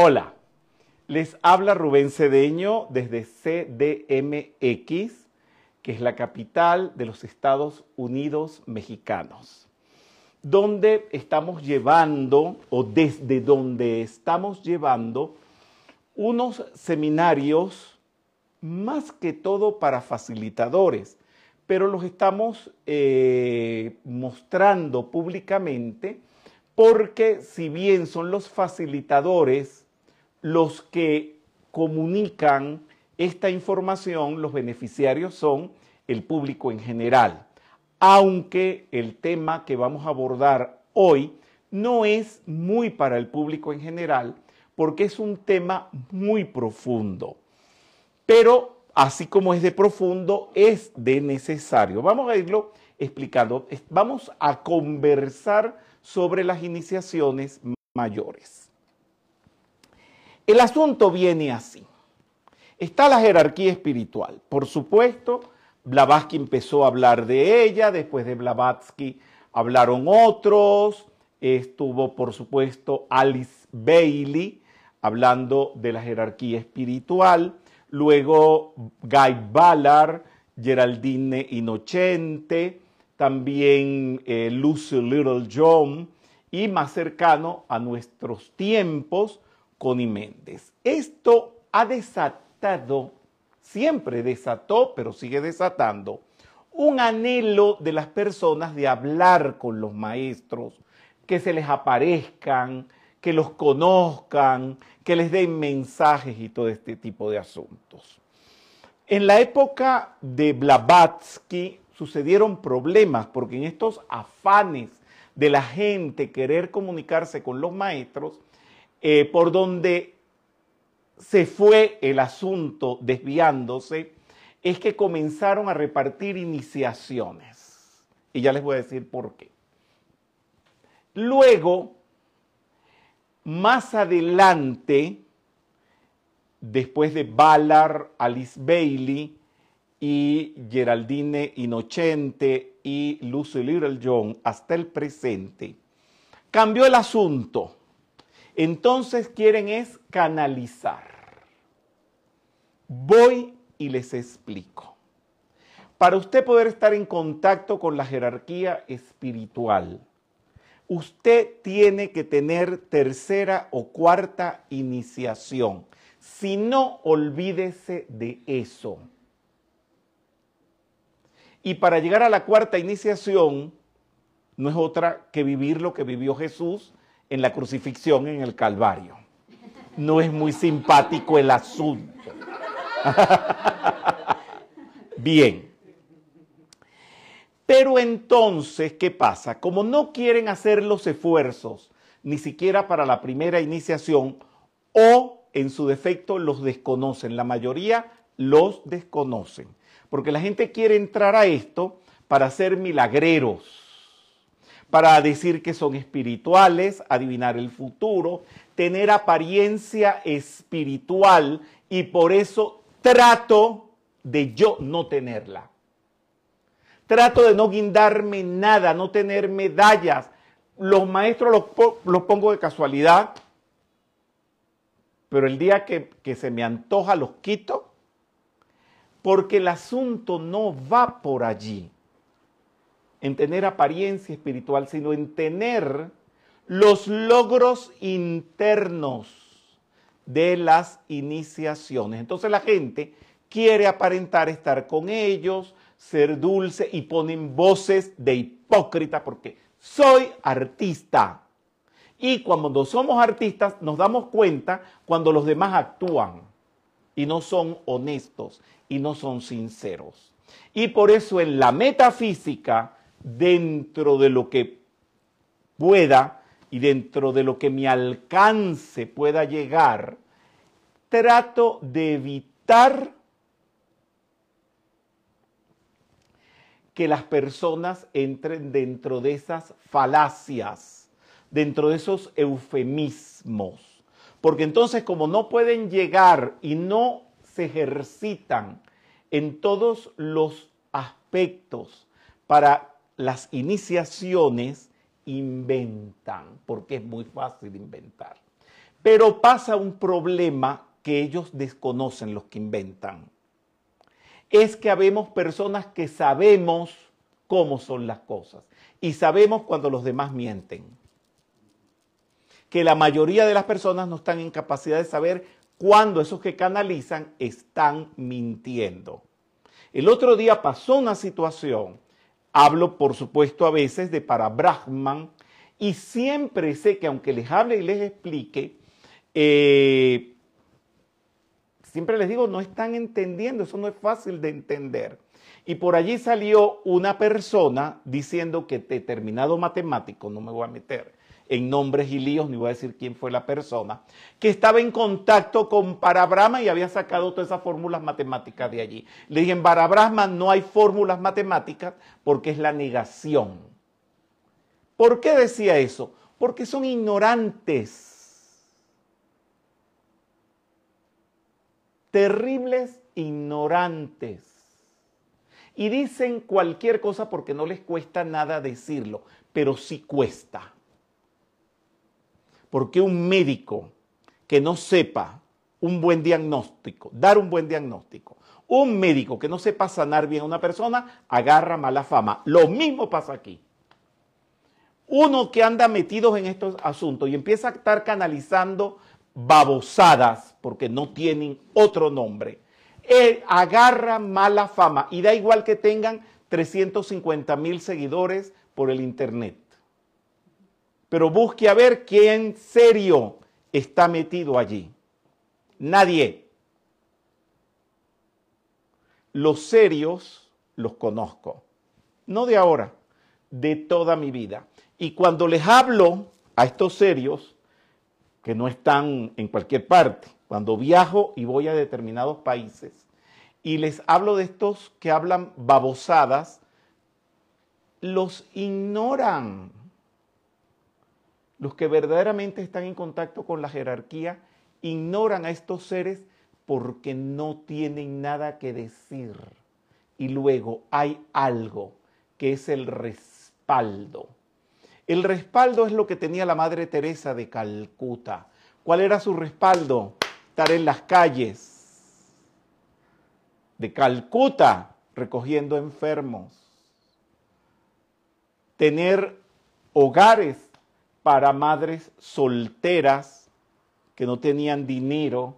Hola, les habla Rubén Cedeño desde CDMX, que es la capital de los Estados Unidos mexicanos, donde estamos llevando, o desde donde estamos llevando, unos seminarios más que todo para facilitadores, pero los estamos eh, mostrando públicamente porque si bien son los facilitadores los que comunican esta información, los beneficiarios son el público en general, aunque el tema que vamos a abordar hoy no es muy para el público en general, porque es un tema muy profundo. Pero así como es de profundo, es de necesario. Vamos a irlo explicando. Vamos a conversar sobre las iniciaciones mayores. El asunto viene así. Está la jerarquía espiritual. Por supuesto, Blavatsky empezó a hablar de ella, después de Blavatsky hablaron otros, estuvo por supuesto Alice Bailey hablando de la jerarquía espiritual, luego Guy Ballard, Geraldine Innocente, también eh, Lucy Little John y más cercano a nuestros tiempos, Connie Méndez. Esto ha desatado, siempre desató, pero sigue desatando, un anhelo de las personas de hablar con los maestros, que se les aparezcan, que los conozcan, que les den mensajes y todo este tipo de asuntos. En la época de Blavatsky sucedieron problemas porque en estos afanes de la gente querer comunicarse con los maestros, eh, por donde se fue el asunto desviándose, es que comenzaron a repartir iniciaciones. Y ya les voy a decir por qué. Luego, más adelante, después de Ballard, Alice Bailey, y Geraldine Inocente y Lucy Little John hasta el presente, cambió el asunto. Entonces quieren es canalizar. Voy y les explico. Para usted poder estar en contacto con la jerarquía espiritual, usted tiene que tener tercera o cuarta iniciación. Si no, olvídese de eso. Y para llegar a la cuarta iniciación, no es otra que vivir lo que vivió Jesús en la crucifixión en el Calvario. No es muy simpático el asunto. Bien. Pero entonces, ¿qué pasa? Como no quieren hacer los esfuerzos, ni siquiera para la primera iniciación, o en su defecto los desconocen, la mayoría los desconocen porque la gente quiere entrar a esto para ser milagreros, para decir que son espirituales, adivinar el futuro, tener apariencia espiritual y por eso trato de yo no tenerla. Trato de no guindarme nada, no tener medallas. Los maestros los, pongo de casualidad, pero el día que, se me antoja los quito porque el asunto no va por allí, en tener apariencia espiritual, sino en tener los logros internos de las iniciaciones. Entonces la gente quiere aparentar estar con ellos, ser dulce y ponen voces de hipócrita porque soy artista. Y cuando somos artistas nos damos cuenta cuando los demás actúan y no son honestos y no son sinceros. Y por eso en la metafísica, dentro de lo que pueda y dentro de lo que mi alcance pueda llegar, trato de evitar que las personas entren dentro de esas falacias, dentro de esos eufemismos. Porque entonces como no pueden llegar y no se ejercitan en todos los aspectos para las iniciaciones, inventan, porque es muy fácil inventar. Pero pasa un problema que ellos desconocen, los que inventan. Es que habemos personas que sabemos cómo son las cosas y sabemos cuando los demás mienten. Que la mayoría de las personas no están en capacidad de saber cuándo esos que canalizan están mintiendo. El otro día pasó una situación, hablo por supuesto a veces de para Brahman, y siempre sé que aunque les hable y les explique, eh, siempre les digo, no están entendiendo, eso no es fácil de entender. Y por allí salió una persona diciendo que determinado matemático, no me voy a meter en nombres y líos, ni voy a decir quién fue la persona, que estaba en contacto con Parabrahma y había sacado todas esas fórmulas matemáticas de allí. Le dije, en Parabrahma no hay fórmulas matemáticas porque es la negación. ¿Por qué decía eso? Porque son ignorantes terribles ignorantes. Y dicen cualquier cosa porque no les cuesta nada decirlo, pero sí cuesta. Porque un médico que no sepa un buen diagnóstico, dar un buen diagnóstico, un médico que no sepa sanar bien a una persona, agarra mala fama. Lo mismo pasa aquí. Uno que anda metido en estos asuntos y empieza a estar canalizando babosadas, porque no tienen otro nombre, agarra mala fama y da igual que tengan 350 mil seguidores por el Internet. Pero busque a ver quién serio está metido allí. Nadie. Los serios los conozco. No de ahora, de toda mi vida. Y cuando les hablo a estos serios, que no están en cualquier parte. Cuando viajo y voy a determinados países y les hablo de estos que hablan babosadas, los ignoran. Los que verdaderamente están en contacto con la jerarquía ignoran a estos seres porque no tienen nada que decir. Y luego hay algo que es el respaldo. El respaldo es lo que tenía la Madre Teresa de Calcuta. ¿Cuál era su respaldo? Estar en las calles de Calcuta recogiendo enfermos. Tener hogares para madres solteras que no tenían dinero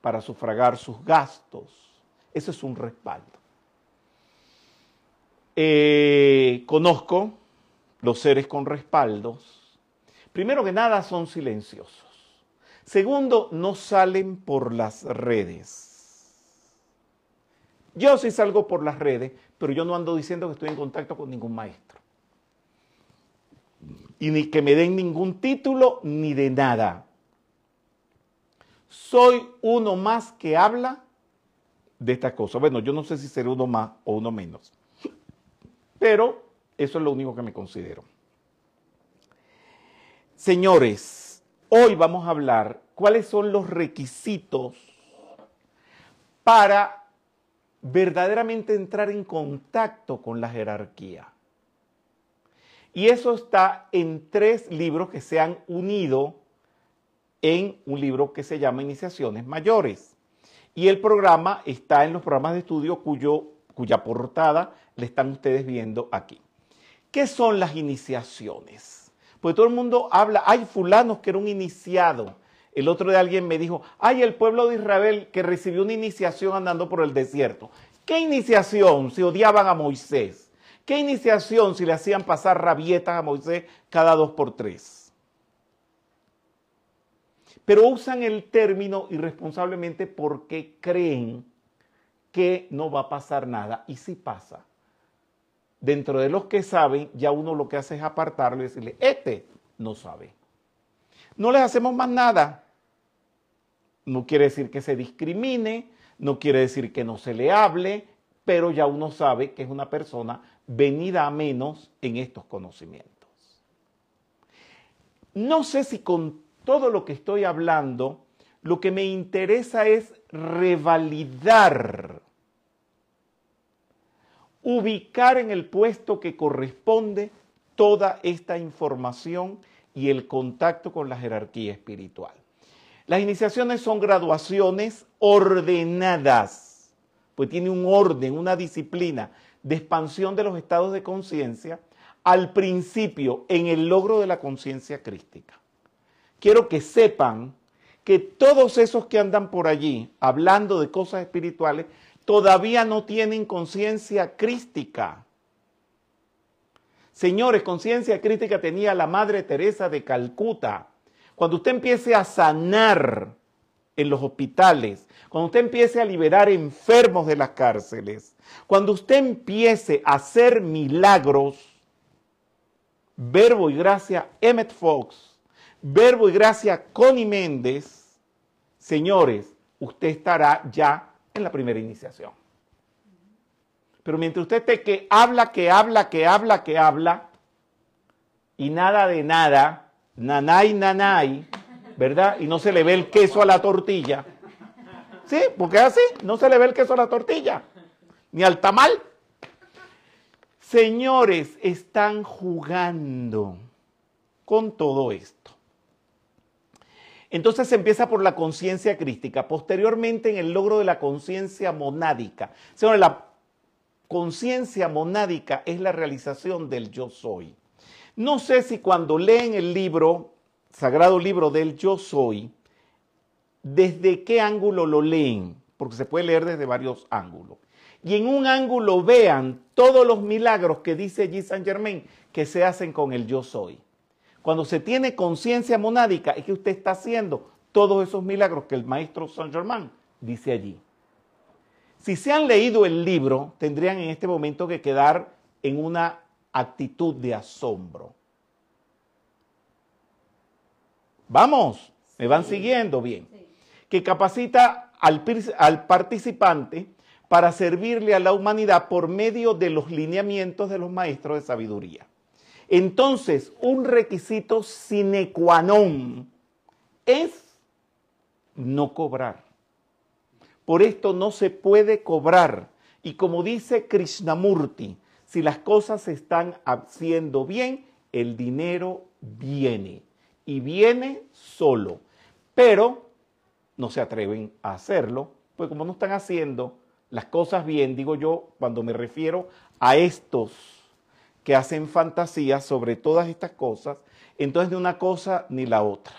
para sufragar sus gastos. Eso es un respaldo. Eh, conozco los seres con respaldos, primero que nada son silenciosos. Segundo, no salen por las redes. Yo sí salgo por las redes, pero yo no ando diciendo que estoy en contacto con ningún maestro. Y ni que me den ningún título ni de nada. Soy uno más que habla de esta cosa. Bueno, yo no sé si seré uno más o uno menos. Pero eso es lo único que me considero. Señores, hoy vamos a hablar cuáles son los requisitos para verdaderamente entrar en contacto con la jerarquía. Y eso está en tres libros que se han unido en un libro que se llama Iniciaciones Mayores. Y el programa está en los programas de estudio cuya portada le están ustedes viendo aquí. ¿Qué son las iniciaciones? Porque todo el mundo habla, hay fulanos que era un iniciado. El otro de alguien me dijo, hay el pueblo de Israel que recibió una iniciación andando por el desierto. ¿Qué iniciación si odiaban a Moisés? ¿Qué iniciación si le hacían pasar rabietas a Moisés cada dos por tres? Pero usan el término irresponsablemente porque creen que no va a pasar nada. Y sí pasa dentro de los que saben, ya uno lo que hace es apartarlo y decirle, este no sabe. No les hacemos más nada. No quiere decir que se discrimine, no quiere decir que no se le hable, pero ya uno sabe que es una persona venida a menos en estos conocimientos. No sé si con todo lo que estoy hablando, lo que me interesa es revalidar ubicar en el puesto que corresponde toda esta información y el contacto con la jerarquía espiritual. Las iniciaciones son graduaciones ordenadas, pues tiene un orden, una disciplina de expansión de los estados de conciencia al principio en el logro de la conciencia crística. Quiero que sepan que todos esos que andan por allí hablando de cosas espirituales todavía no tienen conciencia crística. Señores, conciencia crítica tenía la Madre Teresa de Calcuta. Cuando usted empiece a sanar en los hospitales, cuando usted empiece a liberar enfermos de las cárceles, cuando usted empiece a hacer milagros, verbo y gracia Emmett Fox, verbo y gracia Connie Méndez, señores, usted estará ya en la primera iniciación. Pero mientras usted que habla, que habla, que habla, que habla, y nada de nada, nanay, nanay, ¿verdad? Y no se le ve el queso a la tortilla. Sí, porque así, no se le ve el queso a la tortilla, ni al tamal. Señores, están jugando con todo esto. Entonces se empieza por la conciencia crística, posteriormente en el logro de la conciencia monádica. Señores, la conciencia monádica es la realización del yo soy. No sé si cuando leen el libro, sagrado libro del yo soy, desde qué ángulo lo leen, porque se puede leer desde varios ángulos. Y en un ángulo vean todos los milagros que dice G. Saint Germain que se hacen con el yo soy. Cuando se tiene conciencia monádica es que usted está haciendo todos esos milagros que el maestro Saint Germain dice allí. Si se han leído el libro, tendrían en este momento que quedar en una actitud de asombro. Vamos, me van siguiendo bien. Que capacita al, al participante para servirle a la humanidad por medio de los lineamientos de los maestros de sabiduría. Entonces, un requisito sine qua non es no cobrar. Por esto no se puede cobrar. Y como dice Krishnamurti, si las cosas se están haciendo bien, el dinero viene. Y viene solo. Pero no se atreven a hacerlo, pues como no están haciendo las cosas bien, digo yo, cuando me refiero a estos que hacen fantasías sobre todas estas cosas, entonces de una cosa ni la otra.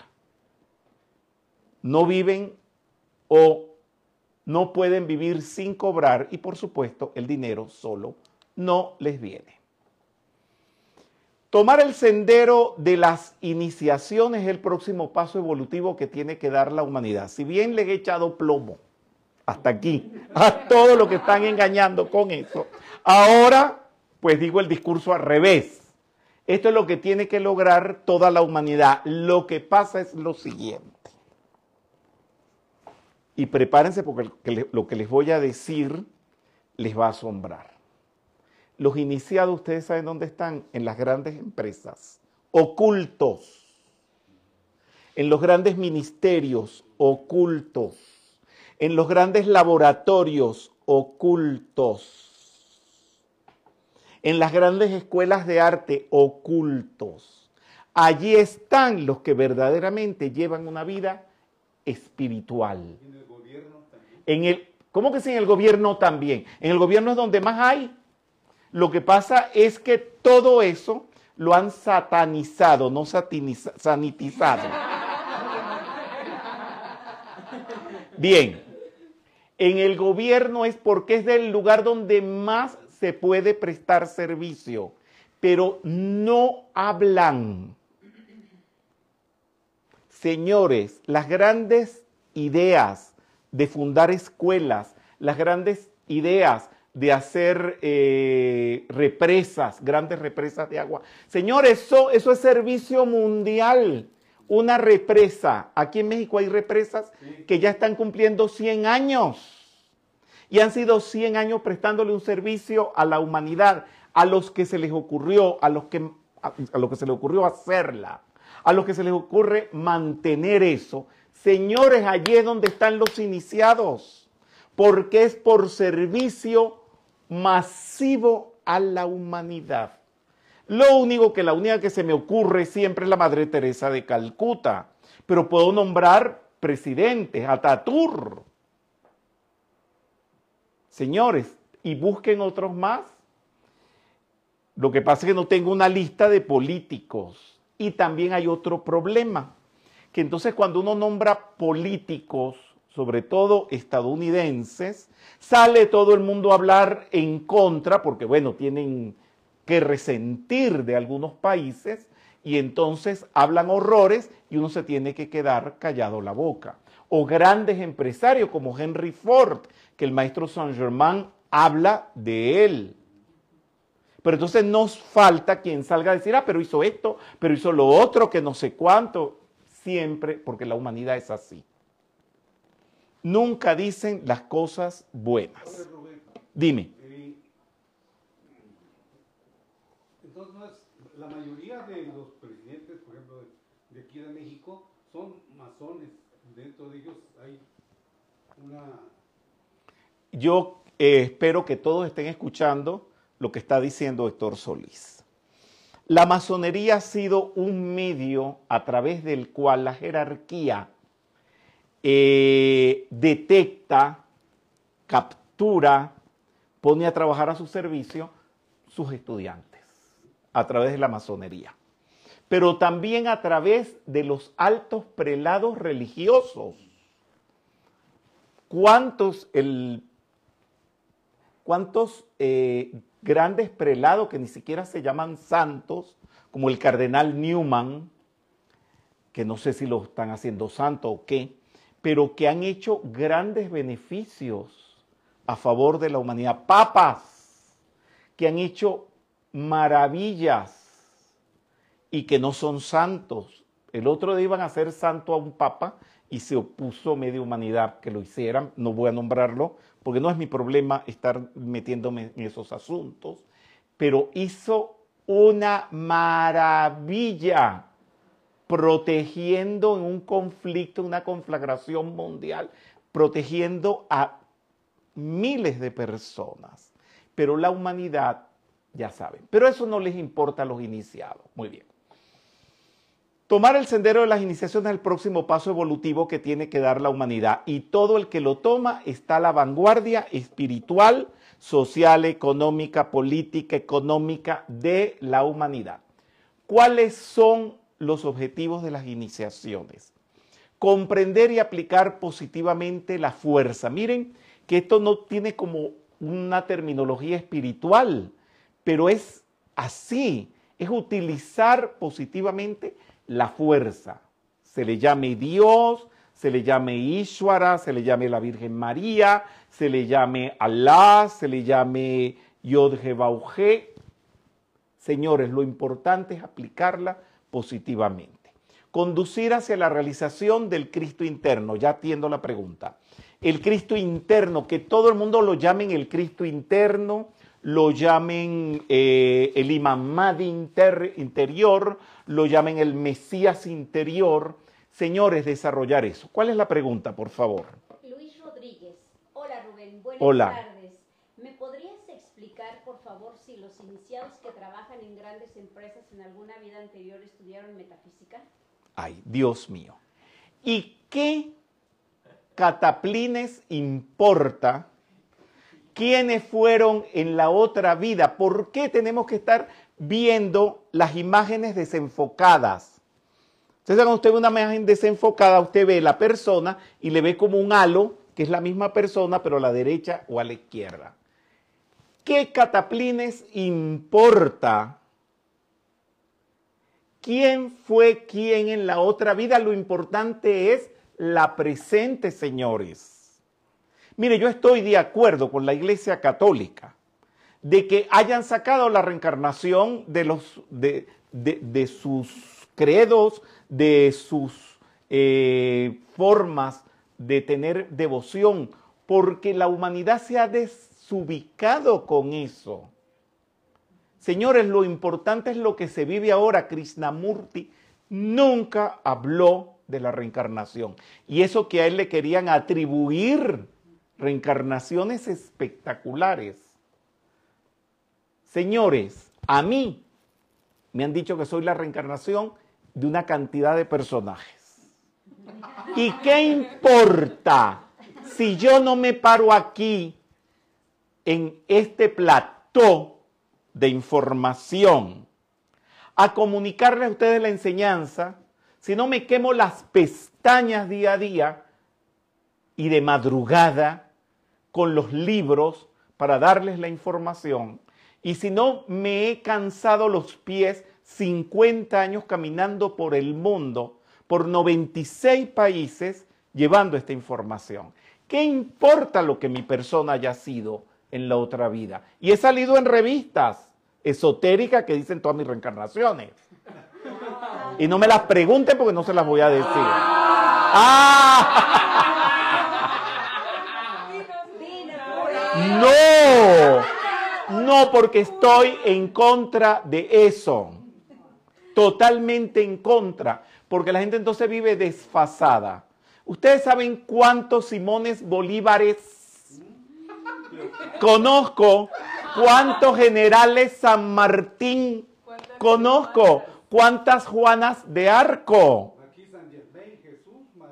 No viven o no pueden vivir sin cobrar y por supuesto el dinero solo no les viene. Tomar el sendero de las iniciaciones es el próximo paso evolutivo que tiene que dar la humanidad. Si bien le he echado plomo hasta aquí a todos los que están engañando con eso, ahora pues digo el discurso al revés. Esto es lo que tiene que lograr toda la humanidad. Lo que pasa es lo siguiente. Y prepárense porque lo que les voy a decir les va a asombrar. Los iniciados, ustedes saben dónde están, en las grandes empresas, ocultos, en los grandes ministerios, ocultos, en los grandes laboratorios, ocultos, en las grandes escuelas de arte, ocultos. Allí están los que verdaderamente llevan una vida espiritual. En el, ¿Cómo que sí en el gobierno también? En el gobierno es donde más hay. Lo que pasa es que todo eso lo han satanizado, no sanitizado. Bien, en el gobierno es porque es del lugar donde más se puede prestar servicio, pero no hablan. Señores, las grandes ideas de fundar escuelas, las grandes ideas de hacer eh, represas, grandes represas de agua. Señores, eso, eso es servicio mundial. Una represa. Aquí en México hay represas que ya están cumpliendo 100 años. Y han sido 100 años prestándole un servicio a la humanidad, a los que se les ocurrió, a los que, a, a los que se les ocurrió hacerla, a los que se les ocurre mantener eso. Señores, allí es donde están los iniciados, porque es por servicio masivo a la humanidad. Lo único que la única que se me ocurre siempre es la Madre Teresa de Calcuta, pero puedo nombrar presidentes, Atatur. Señores, y busquen otros más. Lo que pasa es que no tengo una lista de políticos. Y también hay otro problema, que entonces cuando uno nombra políticos, sobre todo estadounidenses, sale todo el mundo a hablar en contra, porque bueno, tienen que resentir de algunos países y entonces hablan horrores y uno se tiene que quedar callado la boca. O grandes empresarios como Henry Ford, que el maestro Saint Germain habla de él. Pero entonces nos falta quien salga a decir, ah, pero hizo esto, pero hizo lo otro, que no sé cuánto. Siempre, porque la humanidad es así. Nunca dicen las cosas buenas. Dime. la mayoría de los presidentes, por ejemplo, de, aquí de México, son masones. Dentro de ellos hay una... Yo eh, espero que todos estén escuchando lo que está diciendo Héctor Solís. La masonería ha sido un medio a través del cual la jerarquía eh, detecta, captura, pone a trabajar a su servicio sus estudiantes a través de la masonería, pero también a través de los altos prelados religiosos. ¿Cuántos, el, cuántos eh, grandes prelados que ni siquiera se llaman santos, como el cardenal Newman, que no sé si lo están haciendo santo o qué, pero que han hecho grandes beneficios a favor de la humanidad. Papas que han hecho maravillas y que no son santos. El otro día iban a hacer santo a un papa y se opuso media humanidad que lo hicieran. No voy a nombrarlo porque no es mi problema estar metiéndome en esos asuntos, pero hizo una maravilla protegiendo en un conflicto, una conflagración mundial, protegiendo a miles de personas. Pero la humanidad ya saben. Pero eso no les importa a los iniciados. Muy bien. Tomar el sendero de las iniciaciones es el próximo paso evolutivo que tiene que dar la humanidad y todo el que lo toma está a la vanguardia espiritual, social, económica, política, económica de la humanidad. ¿Cuáles son los objetivos de las iniciaciones? Comprender y aplicar positivamente la fuerza. Miren que esto no tiene como una terminología espiritual, pero es así, es utilizar positivamente la fuerza. Se le llame Dios, se le llame Ishwara, se le llame la Virgen María, se le llame Allah, se le llame Yod. Señores, lo importante es aplicarla positivamente. Conducir hacia la realización del Cristo interno. Ya atiendo la pregunta. El Cristo interno, que todo el mundo lo llamen el Cristo interno, lo llamen eh, el imam Mahdi interior, lo llamen el Mesías interior. Señores, desarrollar eso. ¿Cuál es la pregunta, por favor? Luis Rodríguez. Hola, Rubén. Buenas Hola. tardes. ¿Me podrías explicar, por favor, si los iniciados que trabajan en grandes empresas en alguna vida anterior estudiaron metafísica? Ay, Dios mío. ¿Y qué cataplines importa quiénes fueron en la otra vida, por qué tenemos que estar viendo las imágenes desenfocadas. Entonces, cuando usted ve una imagen desenfocada, usted ve la persona y le ve como un halo, que es la misma persona, pero a la derecha o a la izquierda. ¿Qué cataplines importa? ¿Quién fue quién en la otra vida? Lo importante es la presente, señores. Mire, yo estoy de acuerdo con la Iglesia Católica de que hayan sacado la reencarnación de, los, de, sus credos, de sus eh, formas de tener devoción, porque la humanidad se ha desubicado con eso. Señores, lo importante es lo que se vive ahora. Krishnamurti nunca habló de la reencarnación. Y eso que a él le querían atribuir reencarnaciones espectaculares. Señores, a mí Me han dicho que soy la reencarnación de una cantidad de personajes. ¿Y qué importa si yo no me paro aquí en este plató de información a comunicarle a ustedes la enseñanza, si no me quemo las pestañas día a día y de madrugada con los libros para darles la información, y si no me he cansado los pies 50 años caminando por el mundo, por 96 países, llevando esta información. ¿Qué importa lo que mi persona haya sido en la otra vida? Y he salido en revistas esotéricas que dicen todas mis reencarnaciones. Y no me las pregunten porque no se las voy a decir. ¡Ah! No, no, porque estoy en contra de eso. Totalmente en contra. Porque la gente entonces vive desfasada. ¿Ustedes saben cuántos Simones Bolívares conozco? ¿Cuántos generales San Martín conozco? ¿Cuántas Juanas de Arco?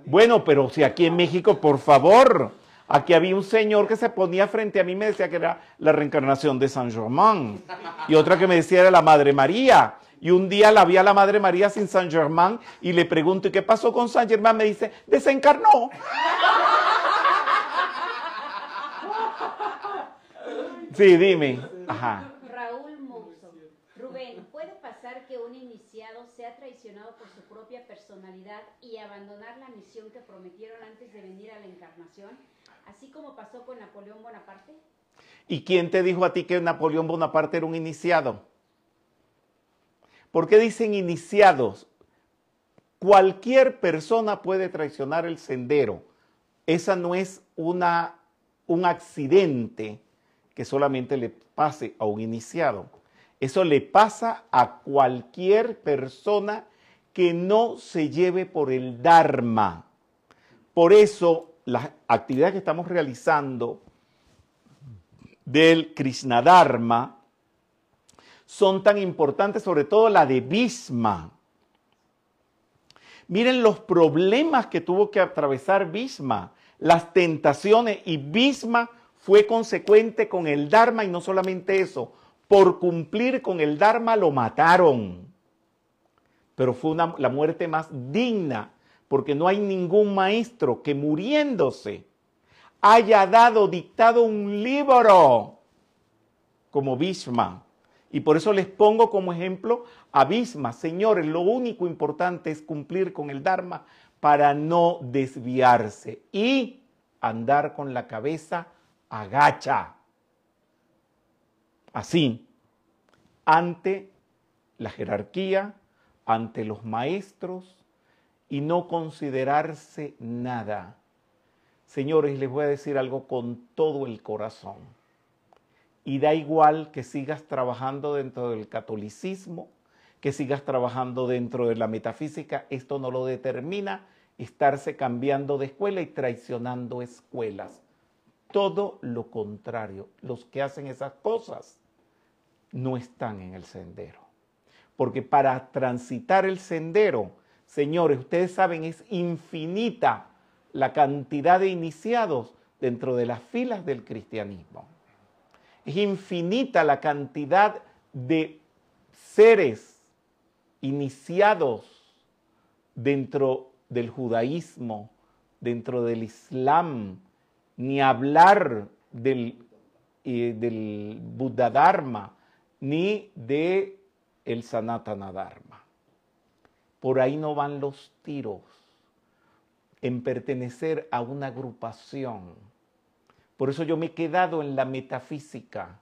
Bueno, pero si aquí en México, por favor, aquí había un señor que se ponía frente a mí y me decía que era la reencarnación de San Germán. Y otra que me decía era la Madre María. Y un día la vi a la Madre María sin San Germán y le pregunto, ¿y qué pasó con San Germán? Me dice, desencarnó. Sí, dime. Ajá. Raúl Monzo. Rubén, ¿puede pasar que un iniciado sea traicionado por su propia personalidad y abandonar la misión que prometieron antes de venir a la encarnación? Así como pasó con Napoleón Bonaparte. ¿Y quién te dijo a ti que Napoleón Bonaparte era un iniciado? ¿Por qué dicen iniciados? Cualquier persona puede traicionar el sendero. Esa no es una, un accidente que solamente le pase a un iniciado. Eso le pasa a cualquier persona que no se lleve por el Dharma. Por eso las actividades que estamos realizando del Krishna Dharma son tan importantes, sobre todo la de Bisma. Miren los problemas que tuvo que atravesar Bisma, las tentaciones, y Bisma fue consecuente con el Dharma y no solamente eso, por cumplir con el Dharma lo mataron. Pero fue la muerte más digna, porque no hay ningún maestro que muriéndose haya dado, dictado un libro como Bhishma. Y por eso les pongo como ejemplo a Bhishma. Señores, lo único importante es cumplir con el Dharma para no desviarse y andar con la cabeza agacha. Así, ante la jerarquía, ante los maestros y no considerarse nada. Señores, les voy a decir algo con todo el corazón y da igual que sigas trabajando dentro del catolicismo, que sigas trabajando dentro de la metafísica, esto no lo determina estarse cambiando de escuela y traicionando escuelas. Todo lo contrario, los que hacen esas cosas no están en el sendero. Porque para transitar el sendero, señores, ustedes saben, es infinita la cantidad de iniciados dentro de las filas del cristianismo. Es infinita la cantidad de seres iniciados dentro del judaísmo, dentro del islam, ni hablar del, eh, del Buddha Dharma, ni de el Sanatana Dharma. Por ahí no van los tiros en pertenecer a una agrupación por eso yo me he quedado en la metafísica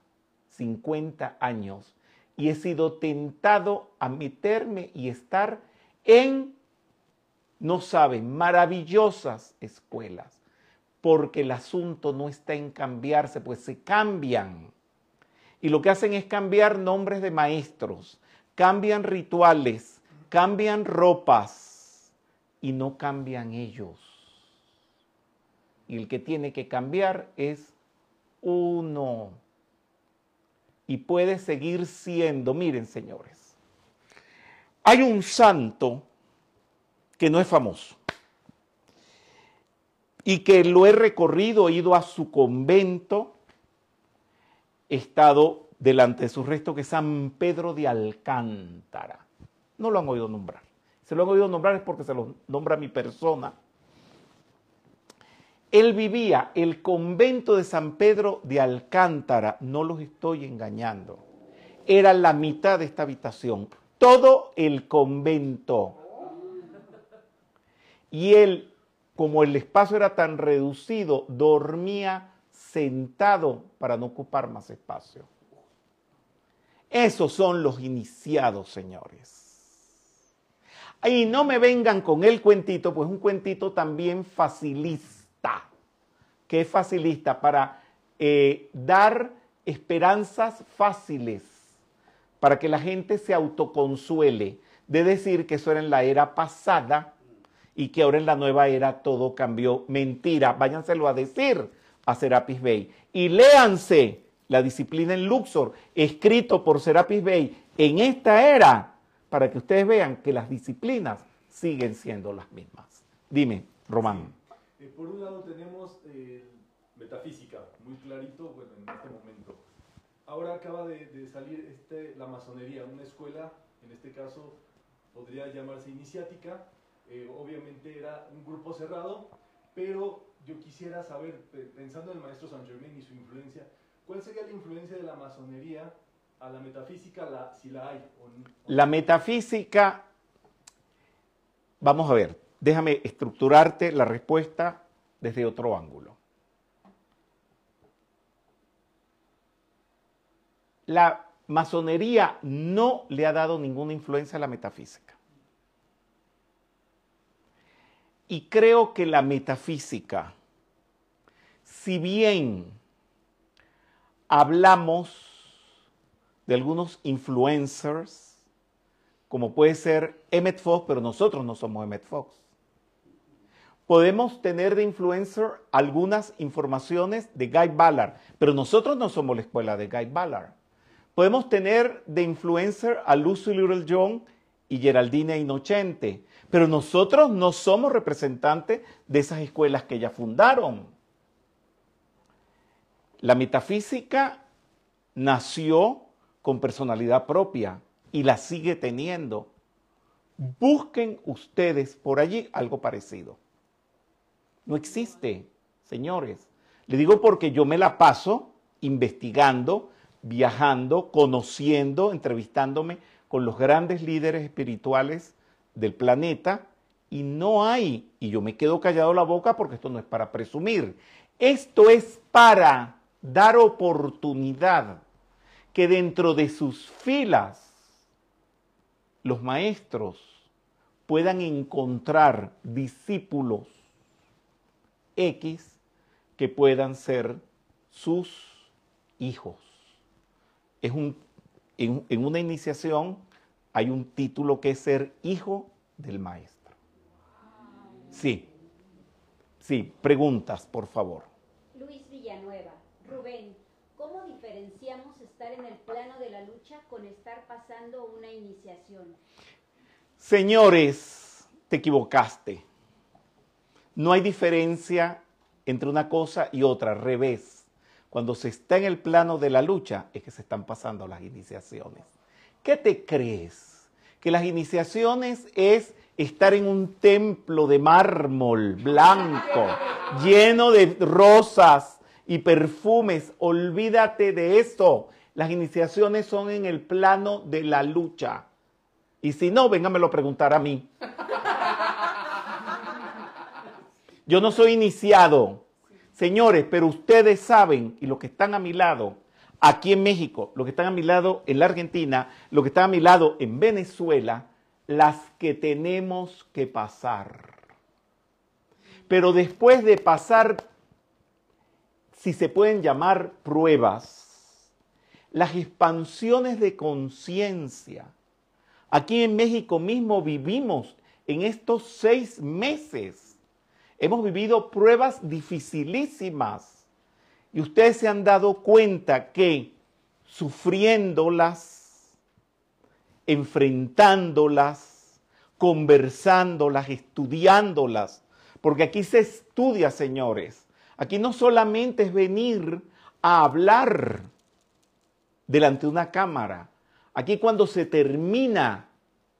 50 años y he sido tentado a meterme y estar en, no saben, maravillosas escuelas, porque el asunto no está en cambiarse, pues se cambian. Y lo que hacen es cambiar nombres de maestros, cambian rituales, cambian ropas y no cambian ellos y el que tiene que cambiar es uno. Y puede seguir siendo, miren señores, Hay un santo que no es famoso y que lo he recorrido, he ido a su convento, he estado delante de su resto, que es San Pedro de Alcántara. No lo han oído nombrar. Se lo han oído nombrar es porque se lo nombra mi persona. Él vivía el convento de San Pedro de Alcántara, no los estoy engañando. Era la mitad de esta habitación, todo el convento. Y él, como el espacio era tan reducido, dormía sentado para no ocupar más espacio. Esos son los iniciados, señores. Y no me vengan con el cuentito, pues un cuentito también facilista, que es facilista para eh, dar esperanzas fáciles, para que la gente se autoconsuele de decir que eso era en la era pasada y que ahora en la nueva era todo cambió. Mentira, váyanselo a decir a Serapis Bay. Y léanse la disciplina en Luxor, escrito por Serapis Bay en esta era, para que ustedes vean que las disciplinas siguen siendo las mismas. Dime, Román. Eh, por un lado tenemos eh, metafísica, muy clarito en este momento. Ahora acaba de, salir este, la masonería, una escuela, en este caso podría llamarse iniciática, eh, obviamente era un grupo cerrado, pero yo quisiera saber, pensando en el maestro San Germain y su influencia, ¿cuál sería la influencia de la masonería a la metafísica, la, si la hay? La metafísica, vamos a ver, déjame estructurarte la respuesta desde otro ángulo. La masonería no le ha dado ninguna influencia a la metafísica. Y creo que la metafísica, si bien hablamos de algunos influencers, como puede ser Emmett Fox, pero nosotros no somos Emmett Fox. Podemos tener de influencer algunas informaciones de Guy Ballard, pero nosotros no somos la escuela de Guy Ballard. Podemos tener de influencer a Lucy Little John y Geraldine Inocente, pero nosotros no somos representantes de esas escuelas que ya fundaron. La metafísica nació con personalidad propia y la sigue teniendo. Busquen ustedes por allí algo parecido. No existe, señores. Le digo porque yo me la paso investigando, viajando, conociendo, entrevistándome con los grandes líderes espirituales del planeta y no hay, y yo me quedo callado la boca porque esto no es para presumir, esto es para dar oportunidad que dentro de sus filas los maestros puedan encontrar discípulos X que puedan ser sus hijos. Es un, en, en una iniciación hay un título que es ser hijo del maestro. Sí, sí, preguntas, por favor. Luis Villanueva, Rubén, ¿cómo diferenciamos estar en el plano de la lucha con estar pasando una iniciación? Señores, te equivocaste. No hay diferencia entre una cosa y otra, revés. Cuando se está en el plano de la lucha es que se están pasando las iniciaciones. ¿Qué te crees? Que las iniciaciones es estar en un templo de mármol blanco, lleno de rosas y perfumes. Olvídate de eso. Las iniciaciones son en el plano de la lucha. Y si no, véngamelo a preguntar a mí. Yo no soy iniciado. Señores, pero ustedes saben, y los que están a mi lado, aquí en México, los que están a mi lado en la Argentina, los que están a mi lado en Venezuela, las que tenemos que pasar. Pero después de pasar, si se pueden llamar pruebas, las expansiones de conciencia, aquí en México mismo vivimos en estos seis meses, hemos vivido pruebas dificilísimas y ustedes se han dado cuenta que sufriéndolas enfrentándolas, conversándolas, estudiándolas, porque aquí se estudia, señores. Aquí no solamente es venir a hablar delante de una cámara. Aquí cuando se termina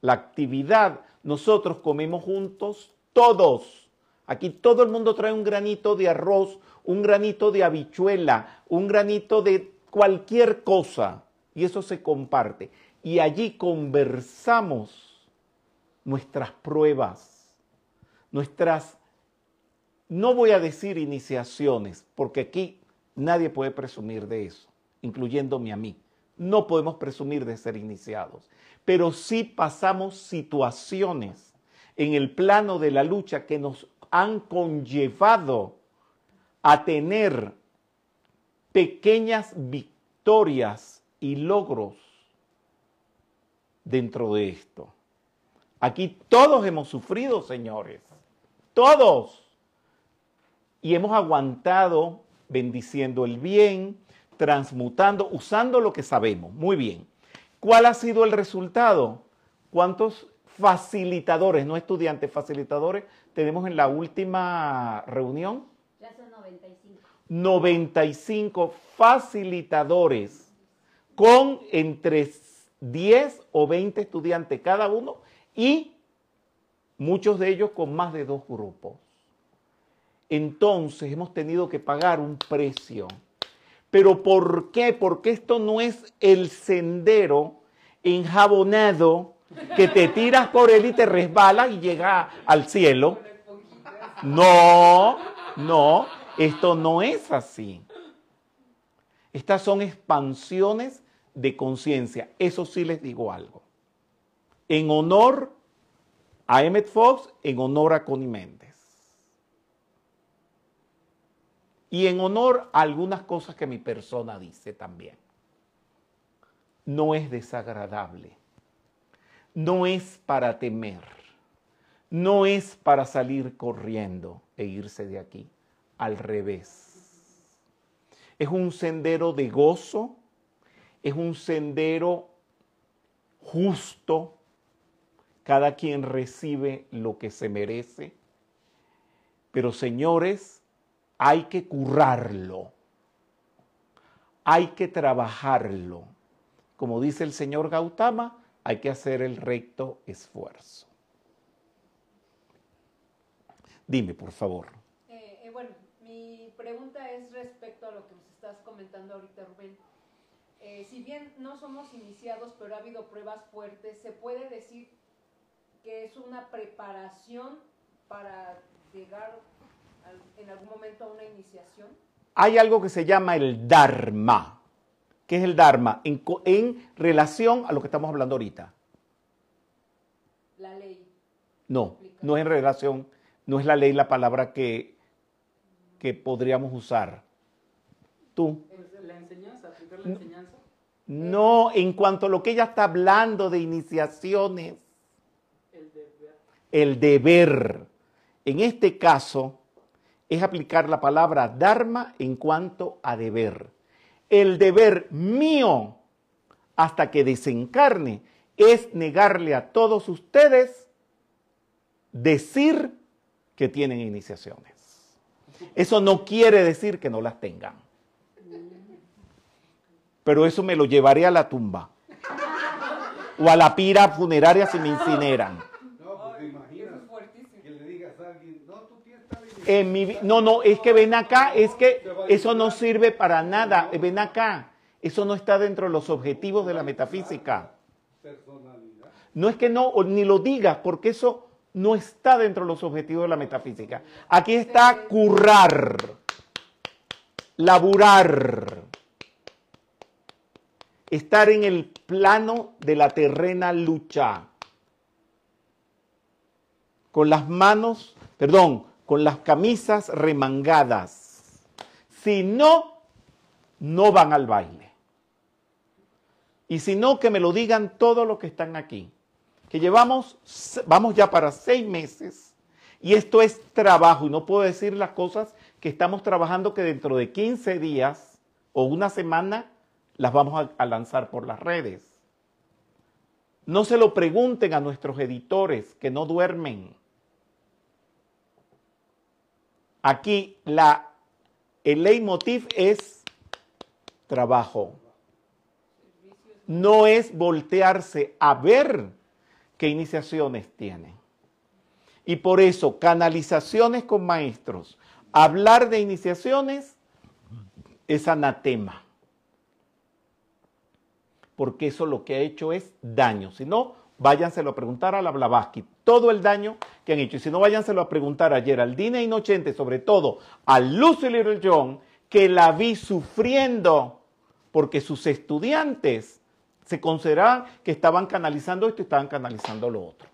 la actividad, nosotros comemos juntos todos. Aquí todo el mundo trae un granito de arroz, un granito de habichuela, un granito de cualquier cosa. Y eso se comparte. Y allí conversamos nuestras pruebas, nuestras, no voy a decir iniciaciones, porque aquí nadie puede presumir de eso, incluyéndome a mí. No podemos presumir de ser iniciados, pero sí pasamos situaciones en el plano de la lucha que nos han conllevado a tener pequeñas victorias y logros dentro de esto. Aquí todos hemos sufrido, señores, todos. Y hemos aguantado bendiciendo el bien, transmutando, usando lo que sabemos. Muy bien. ¿Cuál ha sido el resultado? ¿Cuántos facilitadores, no estudiantes, facilitadores tenemos en la última reunión? Ya son 95. 95 facilitadores con entre 10 o 20 estudiantes cada uno y muchos de ellos con más de dos grupos. Entonces hemos tenido que pagar un precio. ¿Pero por qué? Porque esto no es el sendero enjabonado que te tiras por él y te resbalas y llega al cielo. No, no, esto no es así. Estas son expansiones de conciencia. Eso sí les digo algo. En honor a Emmett Fox, en honor a Connie Méndez. Y en honor a algunas cosas que mi persona dice también. No es desagradable. No es para temer. No es para salir corriendo e irse de aquí. Al revés. Es un sendero de gozo. Es un sendero justo. Cada quien recibe lo que se merece. Pero señores, hay que currarlo, hay que trabajarlo. Como dice el señor Gautama, hay que hacer el recto esfuerzo. Dime, por favor. Eh, eh, bueno, mi pregunta es respecto a lo que nos estás comentando ahorita, Rubén. Eh, si bien no somos iniciados, pero ha habido pruebas fuertes, ¿se puede decir que es una preparación para llegar en algún momento a una iniciación? Hay algo que se llama el Dharma. ¿Qué es el Dharma? En, en relación a lo que estamos hablando ahorita. La ley. No, no es en relación, no es la ley la palabra que, que podríamos usar. ¿Tú? ¿La enseñanza? ¿Aplicar la enseñanza? No, en cuanto a lo que ella está hablando de iniciaciones. El deber. El deber. En este caso, es aplicar la palabra Dharma en cuanto a deber. El deber mío hasta que desencarne es negarle a todos ustedes decir que tienen iniciaciones. Eso no quiere decir que no las tengan. Pero eso me lo llevaré a la tumba. O a la pira funeraria si me incineran. No, no, es que ven acá, es que eso no sirve para nada. Ven acá, eso no está dentro de los objetivos de la metafísica. No es que no, ni lo digas, porque eso no está dentro de los objetivos de la metafísica. Aquí está currar, laburar, estar en el plano de la terrena lucha, con las manos, perdón, con las camisas remangadas. Si no, no van al baile. Y si no, que me lo digan todos los que están aquí. Que llevamos, vamos ya para seis meses. Y esto es trabajo. Y no puedo decir las cosas que estamos trabajando que dentro de 15 días o una semana las vamos a, a lanzar por las redes. No se lo pregunten a nuestros editores que no duermen. Aquí la, el leitmotiv es trabajo. No es voltearse a ver qué iniciaciones tienen. Y por eso, canalizaciones con maestros, hablar de iniciaciones es anatema. Porque eso lo que ha hecho es daño. Si no, váyanselo a preguntar a la Blavatsky todo el daño que han hecho. Y si no, váyanselo a preguntar a Geraldine Inocente, sobre todo a Lucy Little John, que la vi sufriendo porque sus estudiantes se consideraban que estaban canalizando esto y estaban canalizando lo otro.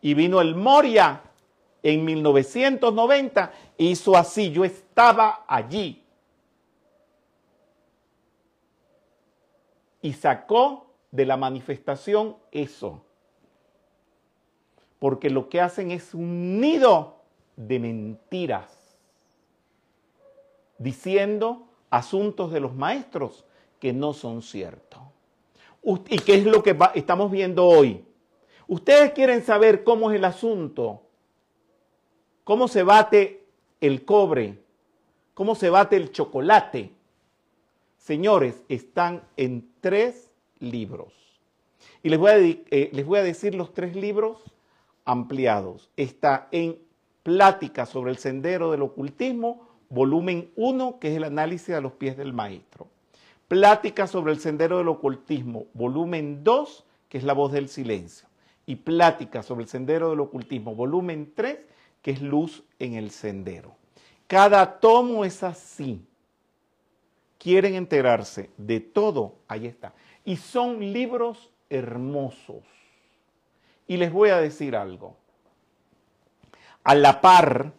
Y vino el Moria en 1990, hizo así, yo estaba allí. Y sacó de la manifestación eso. Porque lo que hacen es un nido de mentiras, diciendo asuntos de los maestros que no son ciertos. ¿Y qué es lo que estamos viendo hoy? Ustedes quieren saber cómo es el asunto, cómo se bate el cobre, cómo se bate el chocolate. Señores, están en tres libros. Y les voy a, eh, les voy a decir los tres libros ampliados. Está en Plática sobre el Sendero del Ocultismo, volumen 1, que es el análisis a los pies del maestro. Plática sobre el Sendero del Ocultismo, volumen 2, que es la voz del silencio. Y Plática sobre el Sendero del Ocultismo, volumen 3, que es luz en el sendero. Cada tomo es así. Quieren enterarse de todo, ahí está. Y son libros hermosos. Y les voy a decir algo. A la par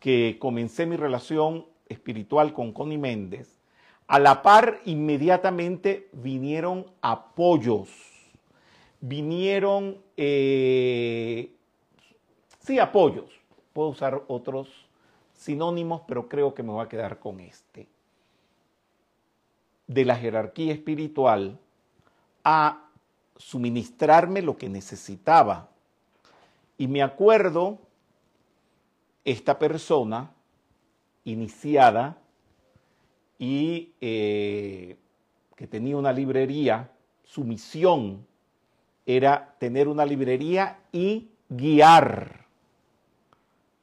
que comencé mi relación espiritual con Connie Méndez, a la par inmediatamente vinieron apoyos, vinieron, eh, sí, apoyos. Puedo usar otros sinónimos, pero creo que me voy a quedar con este. De la jerarquía espiritual a suministrarme lo que necesitaba. Y me acuerdo, esta persona iniciada y eh, que tenía una librería, su misión era tener una librería y guiar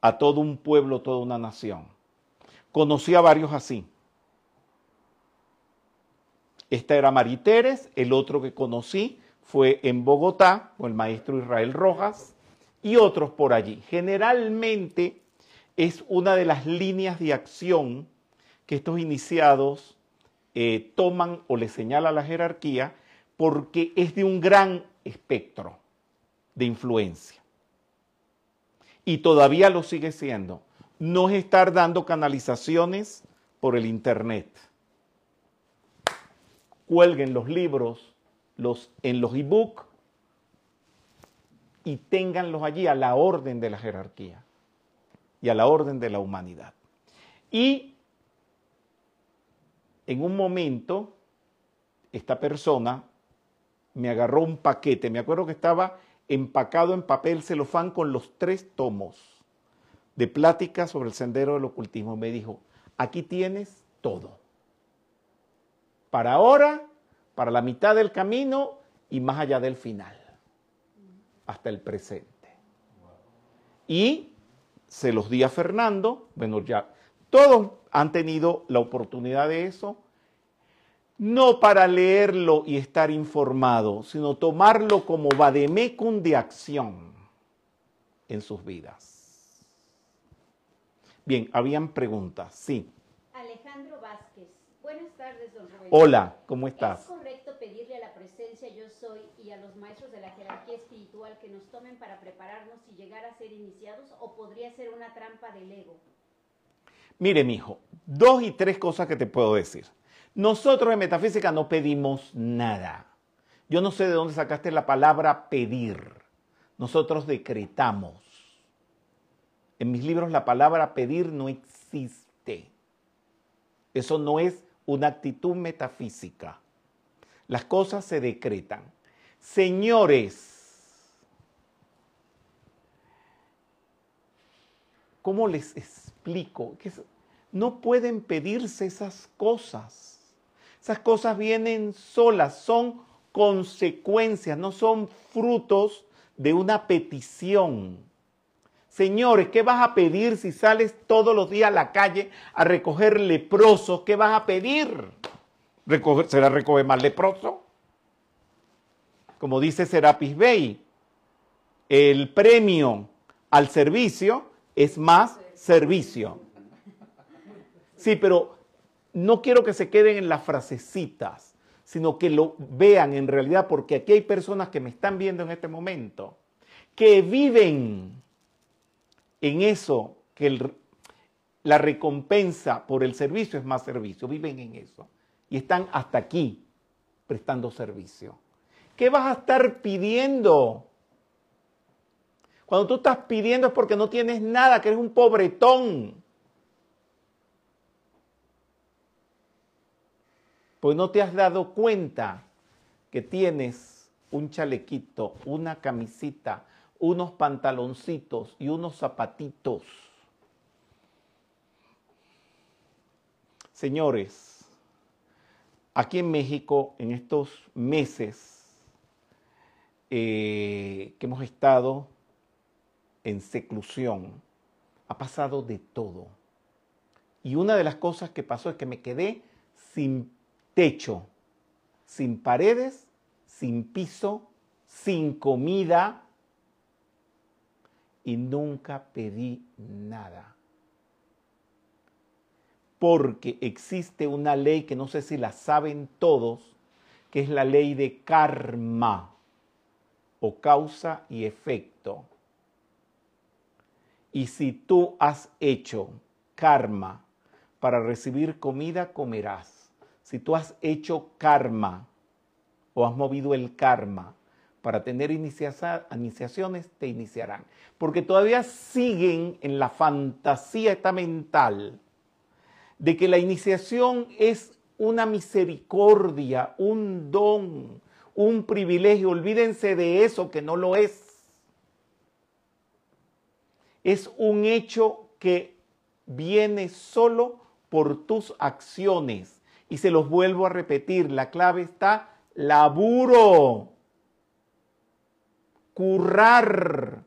a todo un pueblo, toda una nación. Conocí a varios así. Esta era Mariteres, el otro que conocí fue en Bogotá con el maestro Israel Rojas y otros por allí. Generalmente es una de las líneas de acción que estos iniciados eh, toman o le señala la jerarquía porque es de un gran espectro de influencia. Y todavía lo sigue siendo. No es estar dando canalizaciones por el Internet cuelguen los libros los, en los e-book y ténganlos allí a la orden de la jerarquía y a la orden de la humanidad. Y en un momento, esta persona me agarró un paquete, me acuerdo que estaba empacado en papel celofán con los tres tomos de plática sobre el sendero del ocultismo. Me dijo, aquí tienes todo para ahora, para la mitad del camino y más allá del final, hasta el presente. Y se los di a Fernando, bueno, ya todos han tenido la oportunidad de eso, no para leerlo y estar informado, sino tomarlo como vademecum de acción en sus vidas. Bien, habían preguntas, sí. Buenas tardes, don Rubén. Hola, ¿cómo estás? ¿Es correcto pedirle a la presencia yo soy y a los maestros de la jerarquía espiritual que nos tomen para prepararnos y llegar a ser iniciados o podría ser una trampa del ego? Mire, mijo, dos y tres cosas que te puedo decir. Nosotros en metafísica no pedimos nada. Yo no sé de dónde sacaste la palabra pedir. Nosotros decretamos. En mis libros la palabra pedir no existe. Eso no es una actitud metafísica. Las cosas se decretan. Señores, ¿cómo les explico? Que no pueden pedirse esas cosas. Esas cosas vienen solas, son consecuencias, no son frutos de una petición. Señores, ¿qué vas a pedir si sales todos los días a la calle a recoger leprosos? ¿Qué vas a pedir? ¿Será recoger más leproso? Como dice Serapis Bey, el premio al servicio es más servicio. Sí, pero no quiero que se queden en las frasecitas, sino que lo vean en realidad, porque aquí hay personas que me están viendo en este momento, que viven en eso que la recompensa por el servicio es más servicio, viven en eso y están hasta aquí prestando servicio. ¿Qué vas a estar pidiendo? Cuando tú estás pidiendo es porque no tienes nada, que eres un pobretón. Pues no te has dado cuenta que tienes un chalequito, una camisita, unos pantaloncitos y unos zapatitos. Señores, aquí en México, en estos meses eh, que hemos estado en seclusión, ha pasado de todo. Y una de las cosas que pasó es que me quedé sin techo, sin paredes, sin piso, sin comida, y nunca pedí nada. Porque existe una ley que no sé si la saben todos, que es la ley de karma o causa y efecto. Y si tú has hecho karma para recibir comida, comerás. Si tú has hecho karma o has movido el karma para tener iniciaciones, te iniciarán. Porque todavía siguen en la fantasía esta mental de que la iniciación es una misericordia, un don, un privilegio. Olvídense de eso que no lo es. Es un hecho que viene solo por tus acciones. Y se los vuelvo a repetir, la clave está laburo currar,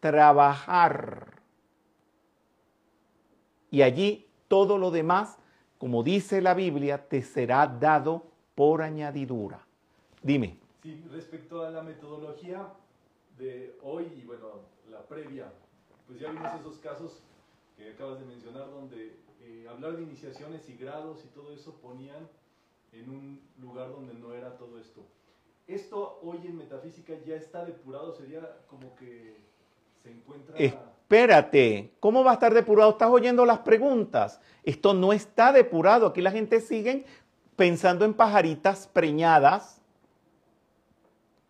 trabajar. Y allí todo lo demás, como dice la Biblia, te será dado por añadidura. Dime. Sí, respecto a la metodología de hoy y bueno, la previa, pues ya vimos esos casos que acabas de mencionar donde eh, hablar de iniciaciones y grados y todo eso ponían en un lugar donde no era todo esto esto hoy en metafísica ya está depurado, sería como que se encuentra... Espérate, ¿cómo va a estar depurado? Estás oyendo las preguntas. Esto no está depurado. Aquí la gente sigue pensando en pajaritas preñadas,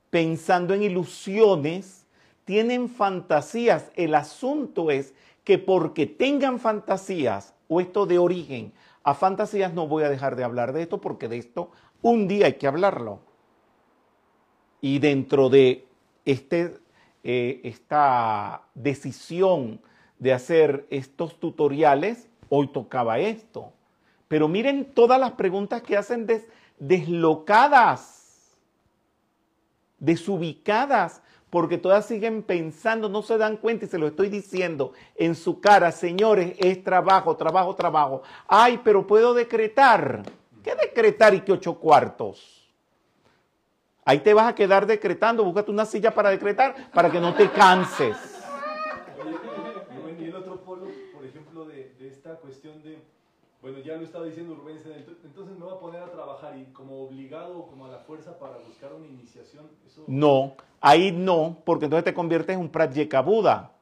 pensando en ilusiones, tienen fantasías. El asunto es que porque tengan fantasías o esto de origen a fantasías, no voy a dejar de hablar de esto porque de esto un día hay que hablarlo. Y dentro de este, eh, esta decisión de hacer estos tutoriales, hoy tocaba esto. Pero miren todas las preguntas que hacen deslocadas, desubicadas, porque todas siguen pensando, no se dan cuenta y se lo estoy diciendo en su cara, señores, es trabajo, trabajo, trabajo. Ay, pero puedo decretar. ¿Qué decretar y qué ocho cuartos? Ahí te vas a quedar decretando, búscate una silla para decretar para que no te canses. y el otro polo, por ejemplo, de, esta cuestión de, bueno, ya lo estaba diciendo Rubén, entonces me voy a poner a trabajar y como obligado, como a la fuerza para buscar una iniciación. No, ahí no, porque entonces te conviertes en un pratyekabuda.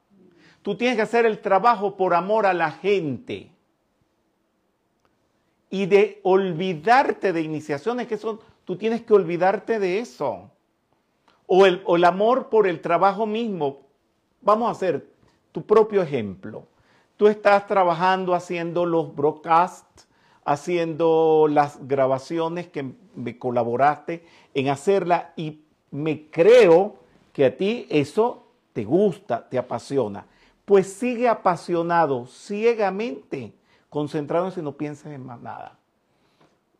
Tú tienes que hacer el trabajo por amor a la gente y de olvidarte de iniciaciones que son Tú tienes que olvidarte de eso. O el, amor por el trabajo mismo. Vamos a hacer tu propio ejemplo. Tú estás trabajando haciendo los broadcasts, haciendo las grabaciones que me colaboraste en hacerla y me creo que a ti eso te gusta, te apasiona. Pues sigue apasionado ciegamente, concentrado en si no piensas en más nada.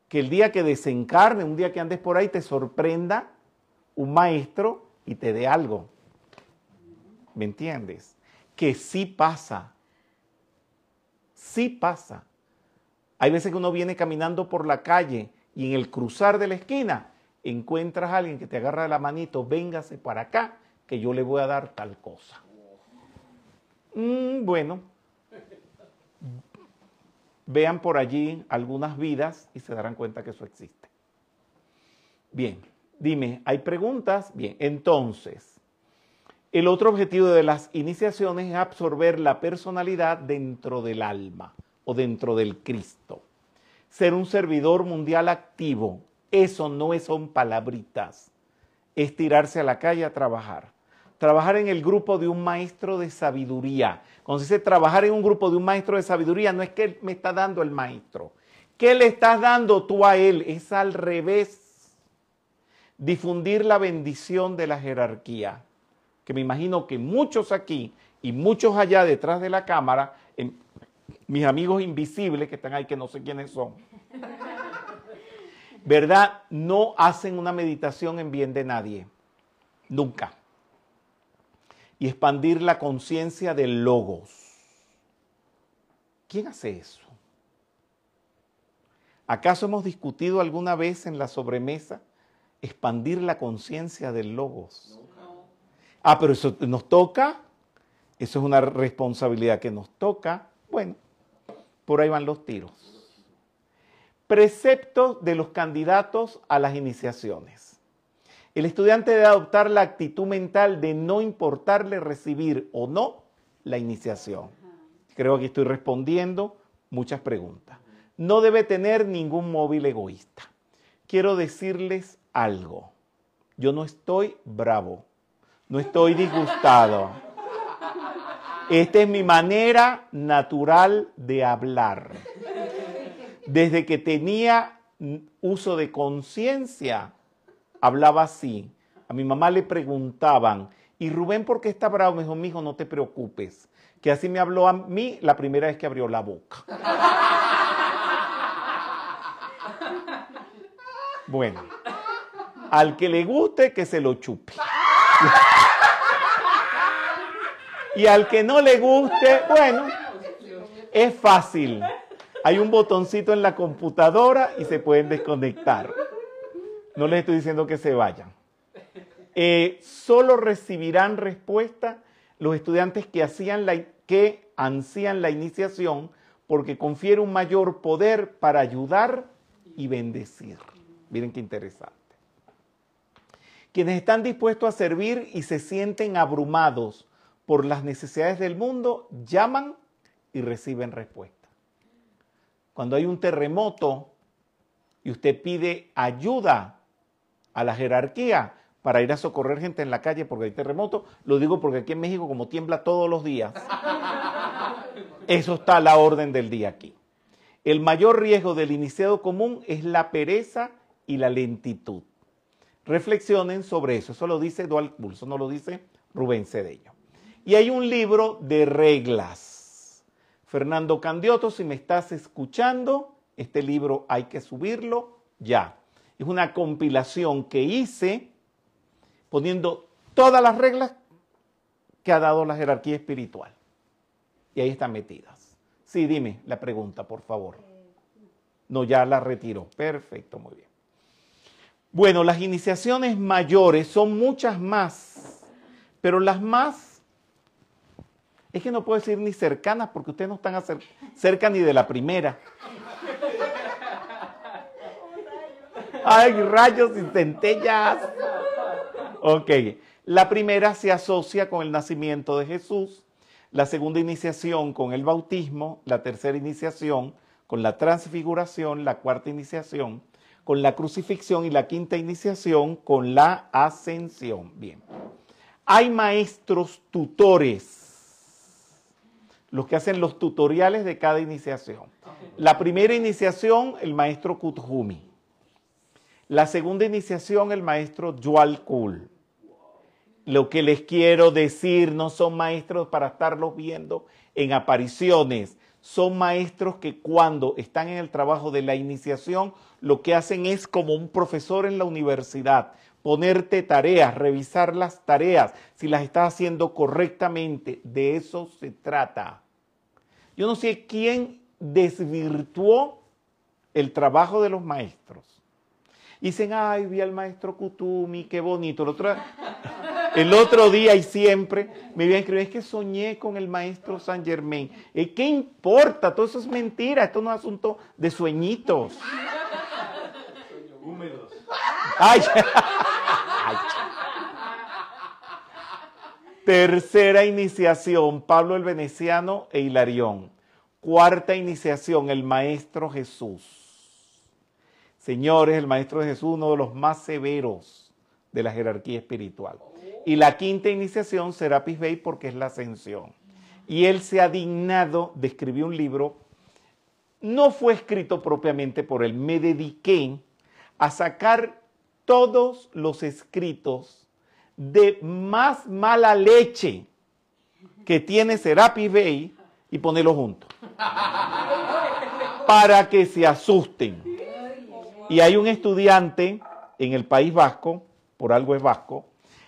Que el día que desencarne, un día que andes por ahí, te sorprenda un maestro y te dé algo. ¿Me entiendes? Que sí pasa. Sí pasa. Hay veces que uno viene caminando por la calle y en el cruzar de la esquina encuentras a alguien que te agarra la manito, véngase para acá, que yo le voy a dar tal cosa. Mm, bueno, vean por allí algunas vidas y se darán cuenta que eso existe. Bien, dime, ¿hay preguntas? Bien, entonces, el otro objetivo de las iniciaciones es absorber la personalidad dentro del alma o dentro del Cristo. Ser un servidor mundial activo, eso no son palabritas, es tirarse a la calle a trabajar. Trabajar en el grupo de un maestro de sabiduría. Cuando se dice trabajar en un grupo de un maestro de sabiduría, no es que me está dando el maestro. ¿Qué le estás dando tú a él? Es al revés. Difundir la bendición de la jerarquía. Que me imagino que muchos aquí y muchos allá detrás de la cámara, mis amigos invisibles que están ahí, que no sé quiénes son, ¿verdad? No hacen una meditación en bien de nadie. Nunca. Y expandir la conciencia del logos. ¿Quién hace eso? ¿Acaso hemos discutido alguna vez en la sobremesa expandir la conciencia del logos? Ah, pero eso nos toca. Eso es una responsabilidad que nos toca. Bueno, por ahí van los tiros. Preceptos de los candidatos a las iniciaciones. El estudiante debe adoptar la actitud mental de no importarle recibir o no la iniciación. Creo que estoy respondiendo muchas preguntas. No debe tener ningún móvil egoísta. Quiero decirles algo. Yo no estoy bravo, no estoy disgustado. Esta es mi manera natural de hablar. Desde que tenía uso de conciencia, hablaba así. A mi mamá le preguntaban, ¿y Rubén por qué está bravo? Me dijo, hijo, no te preocupes, que así me habló a mí la primera vez que abrió la boca. Bueno, al que le guste, que se lo chupe. Y al que no le guste, bueno, es fácil. Hay un botoncito en la computadora y se pueden desconectar. No les estoy diciendo que se vayan. Eh, solo recibirán respuesta los estudiantes que, hacían la, que ansían la iniciación porque confiere un mayor poder para ayudar y bendecir. Miren qué interesante. Quienes están dispuestos a servir y se sienten abrumados por las necesidades del mundo, llaman y reciben respuesta. Cuando hay un terremoto y usted pide ayuda a la jerarquía para ir a socorrer gente en la calle porque hay terremoto, lo digo porque aquí en México como tiembla todos los días, eso está a la orden del día aquí. El mayor riesgo del iniciado común es la pereza y la lentitud. Reflexionen sobre eso. Eso lo dice Dual Pulso, no lo dice Rubén Cedeño. Y hay un libro de reglas. Fernando Candioto, si me estás escuchando, este libro hay que subirlo ya. Es una compilación que hice poniendo todas las reglas que ha dado la jerarquía espiritual. Y ahí están metidas. Sí, dime la pregunta, por favor. No, ya la retiro. Perfecto, muy bien. Bueno, las iniciaciones mayores son muchas más, pero las más, es que no puedo decir ni cercanas porque ustedes no están cerca ni de la primera. Ay, rayos y centellas. Ok, la primera se asocia con el nacimiento de Jesús, la segunda iniciación con el bautismo, la tercera iniciación con la transfiguración, la cuarta iniciación con la crucifixión y la quinta iniciación con la ascensión. Bien. Hay maestros tutores. los que hacen los tutoriales de cada iniciación. La primera iniciación, el maestro Kuthumi. La segunda iniciación, el maestro Yual Kul. Lo que les quiero decir, no son maestros para estarlos viendo en apariciones, son maestros que cuando están en el trabajo de la iniciación, lo que hacen es como un profesor en la universidad, ponerte tareas, revisar las tareas, si las estás haciendo correctamente. De eso se trata. Yo no sé quién desvirtuó el trabajo de los maestros. Dicen, ay, vi al maestro Kutumi, qué bonito. El otro, el otro día y siempre me iba a escribir, es que soñé con el maestro San Germain. ¿Qué importa? Todo eso es mentira, esto no es asunto de sueñitos. Húmedos. Ay, ay. Tercera iniciación, Pablo el Veneciano e Hilarión. Cuarta iniciación, el Maestro Jesús. Señores, el Maestro Jesús, uno de los más severos de la jerarquía espiritual. Y la quinta iniciación, Serapis Bey, porque es la ascensión. Y él se ha dignado de escribir un libro. No fue escrito propiamente por él, me dediqué a sacar todos los escritos de más mala leche que tiene Serapis Bey y ponerlos juntos. Para que se asusten. Y hay un estudiante en el País Vasco, por algo es vasco,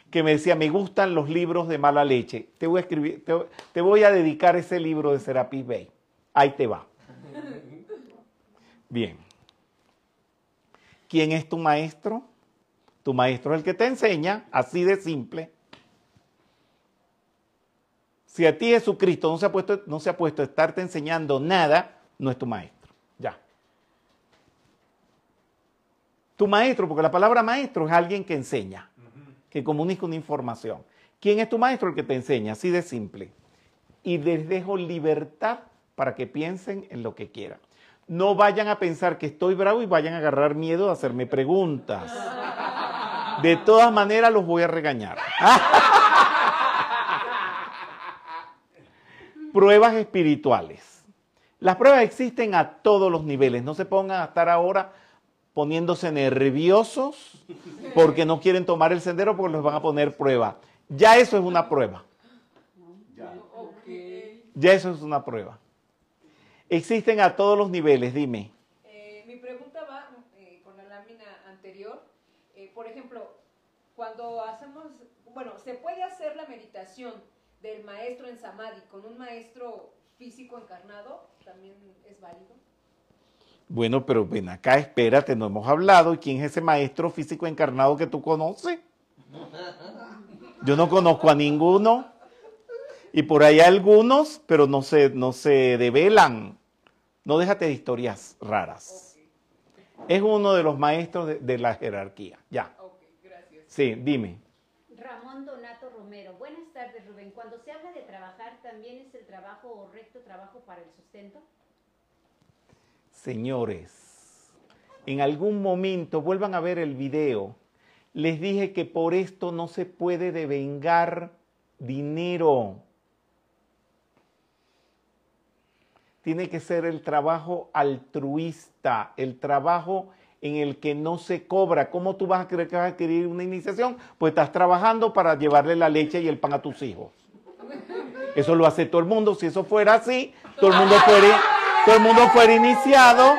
que me decía, me gustan los libros de mala leche. Te voy a dedicar ese libro de Serapis Bey. Ahí te va. Bien. ¿Quién es tu maestro? Tu maestro es el que te enseña, así de simple. Si a ti Jesucristo no se ha puesto, no se ha puesto a estarte enseñando nada, no es tu maestro. Ya. Tu maestro, porque la palabra maestro es alguien que enseña, que comunica una información. ¿Quién es tu maestro? El que te enseña, así de simple. Y les dejo libertad para que piensen en lo que quieran. No vayan a pensar que estoy bravo y vayan a agarrar miedo a hacerme preguntas. De todas maneras los voy a regañar. pruebas espirituales. Las pruebas existen a todos los niveles. No se pongan a estar ahora poniéndose nerviosos porque no quieren tomar el sendero porque los van a poner prueba. Ya eso es una prueba. Ya eso es una prueba. Existen a todos los niveles, dime. Eh, mi pregunta va eh, con la lámina anterior. Eh, por ejemplo, cuando hacemos, bueno, ¿se puede hacer la meditación del maestro en Samadhi con un maestro físico encarnado? ¿También es válido? Bueno, pero ven acá, espérate, no hemos hablado. ¿Y quién es ese maestro físico encarnado que tú conoces? Yo no conozco a ninguno. Y por ahí hay algunos, pero no se, no se develan. No déjate de historias raras. Es uno de los maestros de, de la jerarquía. Ya. Ok, gracias. Sí, dime. Ramón Donato Romero. Buenas tardes, Rubén. Cuando se habla de trabajar, ¿también es el trabajo o recto trabajo para el sustento? Señores, en algún momento, vuelvan a ver el video, les dije que por esto no se puede devengar dinero. Tiene que ser el trabajo altruista, el trabajo en el que no se cobra. ¿Cómo tú vas a creer que vas a adquirir una iniciación? Pues estás trabajando para llevarle la leche y el pan a tus hijos. Eso lo hace todo el mundo. Si eso fuera así, todo el mundo fuera, todo el mundo fuera iniciado.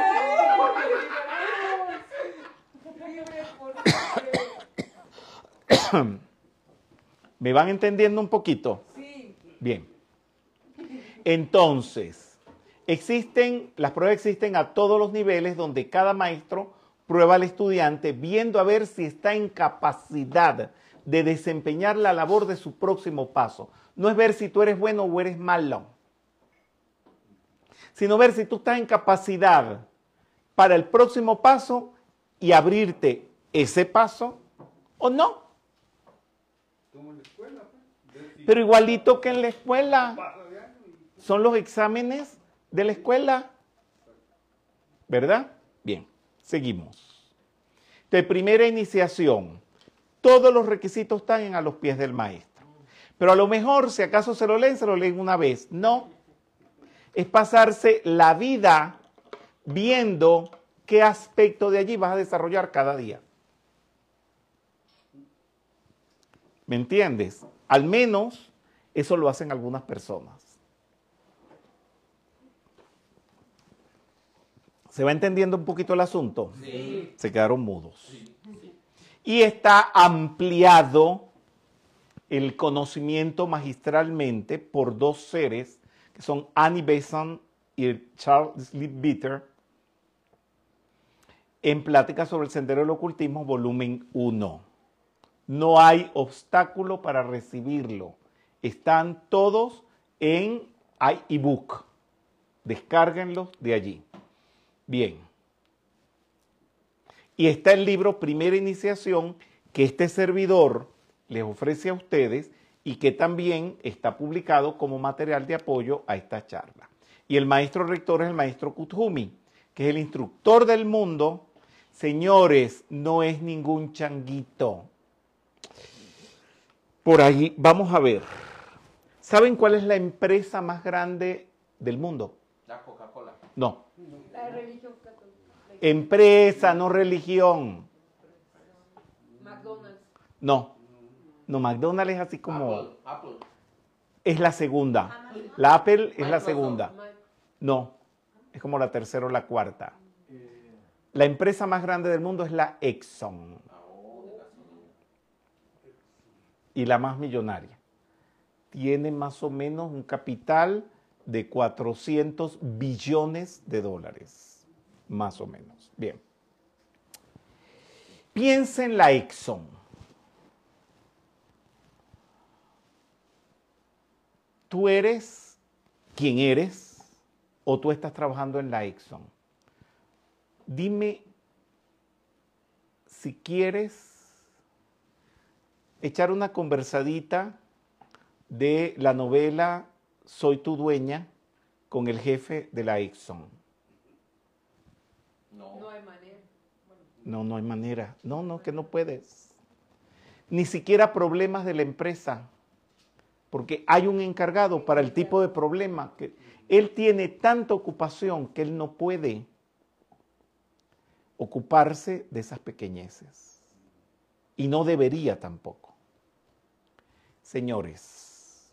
¿Me van entendiendo un poquito? Sí. Bien. Entonces, existen, las pruebas existen a todos los niveles donde cada maestro prueba al estudiante viendo a ver si está en capacidad de desempeñar la labor de su próximo paso. No es ver si tú eres bueno o eres malo, sino ver si tú estás en capacidad para el próximo paso y abrirte ese paso o no. Pues. Pero igualito que en la escuela. son los exámenes de la escuela. ¿Verdad? Bien, seguimos. De primera iniciación, todos los requisitos están a los pies del maestro. Pero a lo mejor, si acaso se lo leen, se lo leen una vez. No, es pasarse la vida viendo qué aspecto de allí vas a desarrollar cada día. ¿Me entiendes? Al menos eso lo hacen algunas personas. ¿Se va entendiendo un poquito el asunto? Sí. Se quedaron mudos. Y está ampliado el conocimiento magistralmente por dos seres, que son Annie Besant y Charles Leadbeater, en Pláticas sobre el Sendero del Ocultismo, volumen 1. No hay obstáculo para recibirlo. Están todos en iBook. Descárguenlos de allí. Bien. Y está el libro Primera Iniciación que este servidor les ofrece a ustedes y que también está publicado como material de apoyo a esta charla. Y el maestro rector es el maestro Kuthumi, que es el instructor del mundo. Señores, no es ningún changuito. Por ahí, vamos a ver. ¿Saben cuál es la empresa más grande del mundo? La Coca-Cola. No. La religión católica. Empresa, no religión. McDonald's. No. No, McDonald's es así como... Apple. Apple. Es la segunda. La Apple es la segunda. No. Es como la tercera o la cuarta. Eh, La empresa más grande del mundo es la Exxon. Y la más millonaria. Tiene más o menos un capital de 400 billones de dólares. Más o menos. Bien. Piensa en la Exxon. Tú eres quien eres o tú estás trabajando en la Exxon. Dime si quieres echar una conversadita de la novela Soy tu dueña con el jefe de la Exxon. No. No hay manera. No, no hay manera. No, no, que no puedes. Ni siquiera problemas de la empresa, porque hay un encargado para el tipo de problema que él tiene tanta ocupación que él no puede ocuparse de esas pequeñeces. Y no debería tampoco. Señores,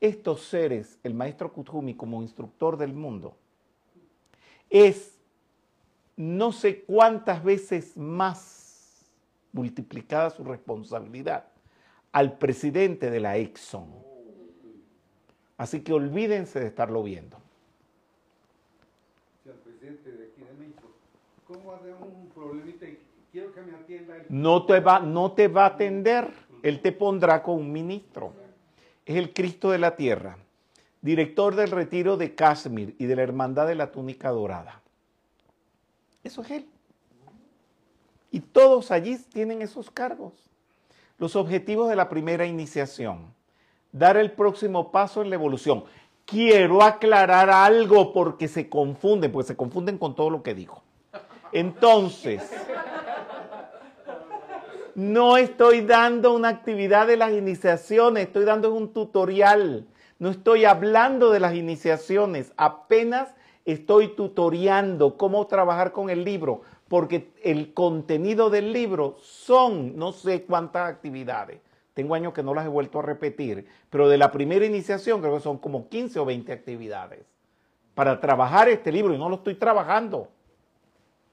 estos seres, el maestro Kuthumi como instructor del mundo, es no sé cuántas veces más multiplicada su responsabilidad al presidente de la Exxon. Así que olvídense de estarlo viendo. Presidente de aquí de México, ¿cómo un problemita y quiero que me atienda el No te va, no te va a atender, él te pondrá con un ministro. Es el Cristo de la Tierra, director del retiro de Kashmir y de la Hermandad de la Túnica Dorada. Eso es él. Y todos allí tienen esos cargos. Los objetivos de la primera iniciación. Dar el próximo paso en la evolución. Quiero aclarar algo porque se confunden, porque se confunden con todo lo que digo. Entonces, no estoy dando una actividad de las iniciaciones, estoy dando un tutorial. No estoy hablando de las iniciaciones, apenas estoy tutoriando cómo trabajar con el libro, porque el contenido del libro son no sé cuántas actividades. Tengo años que no las he vuelto a repetir, pero de la primera iniciación creo que son como 15 o 20 actividades para trabajar este libro y no lo estoy trabajando.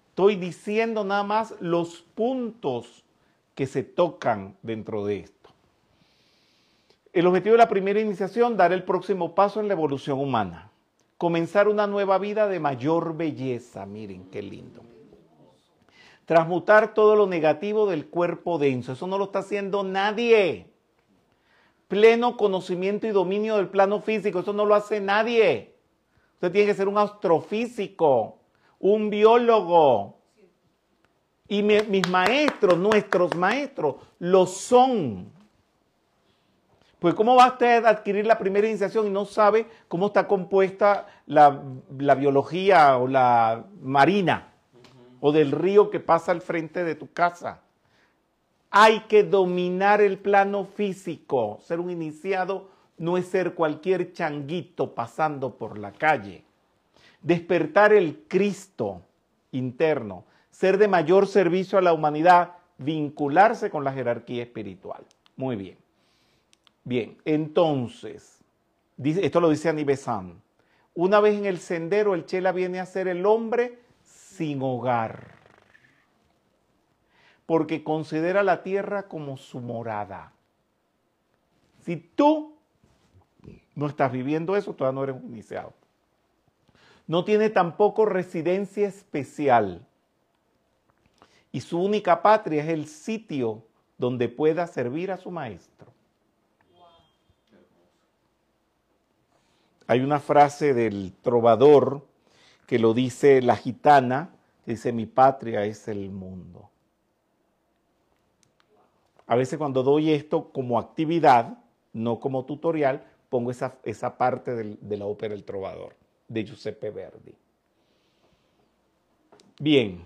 Estoy diciendo nada más los puntos que se tocan dentro de esto. El objetivo de la primera iniciación, dar el próximo paso en la evolución humana. Comenzar una nueva vida de mayor belleza. Miren qué lindo. Transmutar todo lo negativo del cuerpo denso. Eso no lo está haciendo nadie. Pleno conocimiento y dominio del plano físico. Eso no lo hace nadie. Usted tiene que ser un astrofísico, un biólogo. Y mi- mis maestros, nuestros maestros, lo son. Pues ¿cómo va usted a adquirir la primera iniciación y no sabe cómo está compuesta la biología o la marina o del río que pasa al frente de tu casa? Hay que dominar el plano físico, ser un iniciado no es ser cualquier changuito pasando por la calle. Despertar el Cristo interno, ser de mayor servicio a la humanidad, vincularse con la jerarquía espiritual. Muy bien. Bien, entonces, esto lo dice Anibesán. Una vez en el sendero, el Chela viene a ser el hombre sin hogar, porque considera la tierra como su morada. Si tú no estás viviendo eso, todavía no eres un iniciado. No tiene tampoco residencia especial. Y su única patria es el sitio donde pueda servir a su maestro. Hay una frase del trovador que lo dice la gitana, que dice, mi patria es el mundo. A veces cuando doy esto como actividad, no como tutorial, pongo esa, esa parte de la ópera El Trovador, de Giuseppe Verdi. Bien.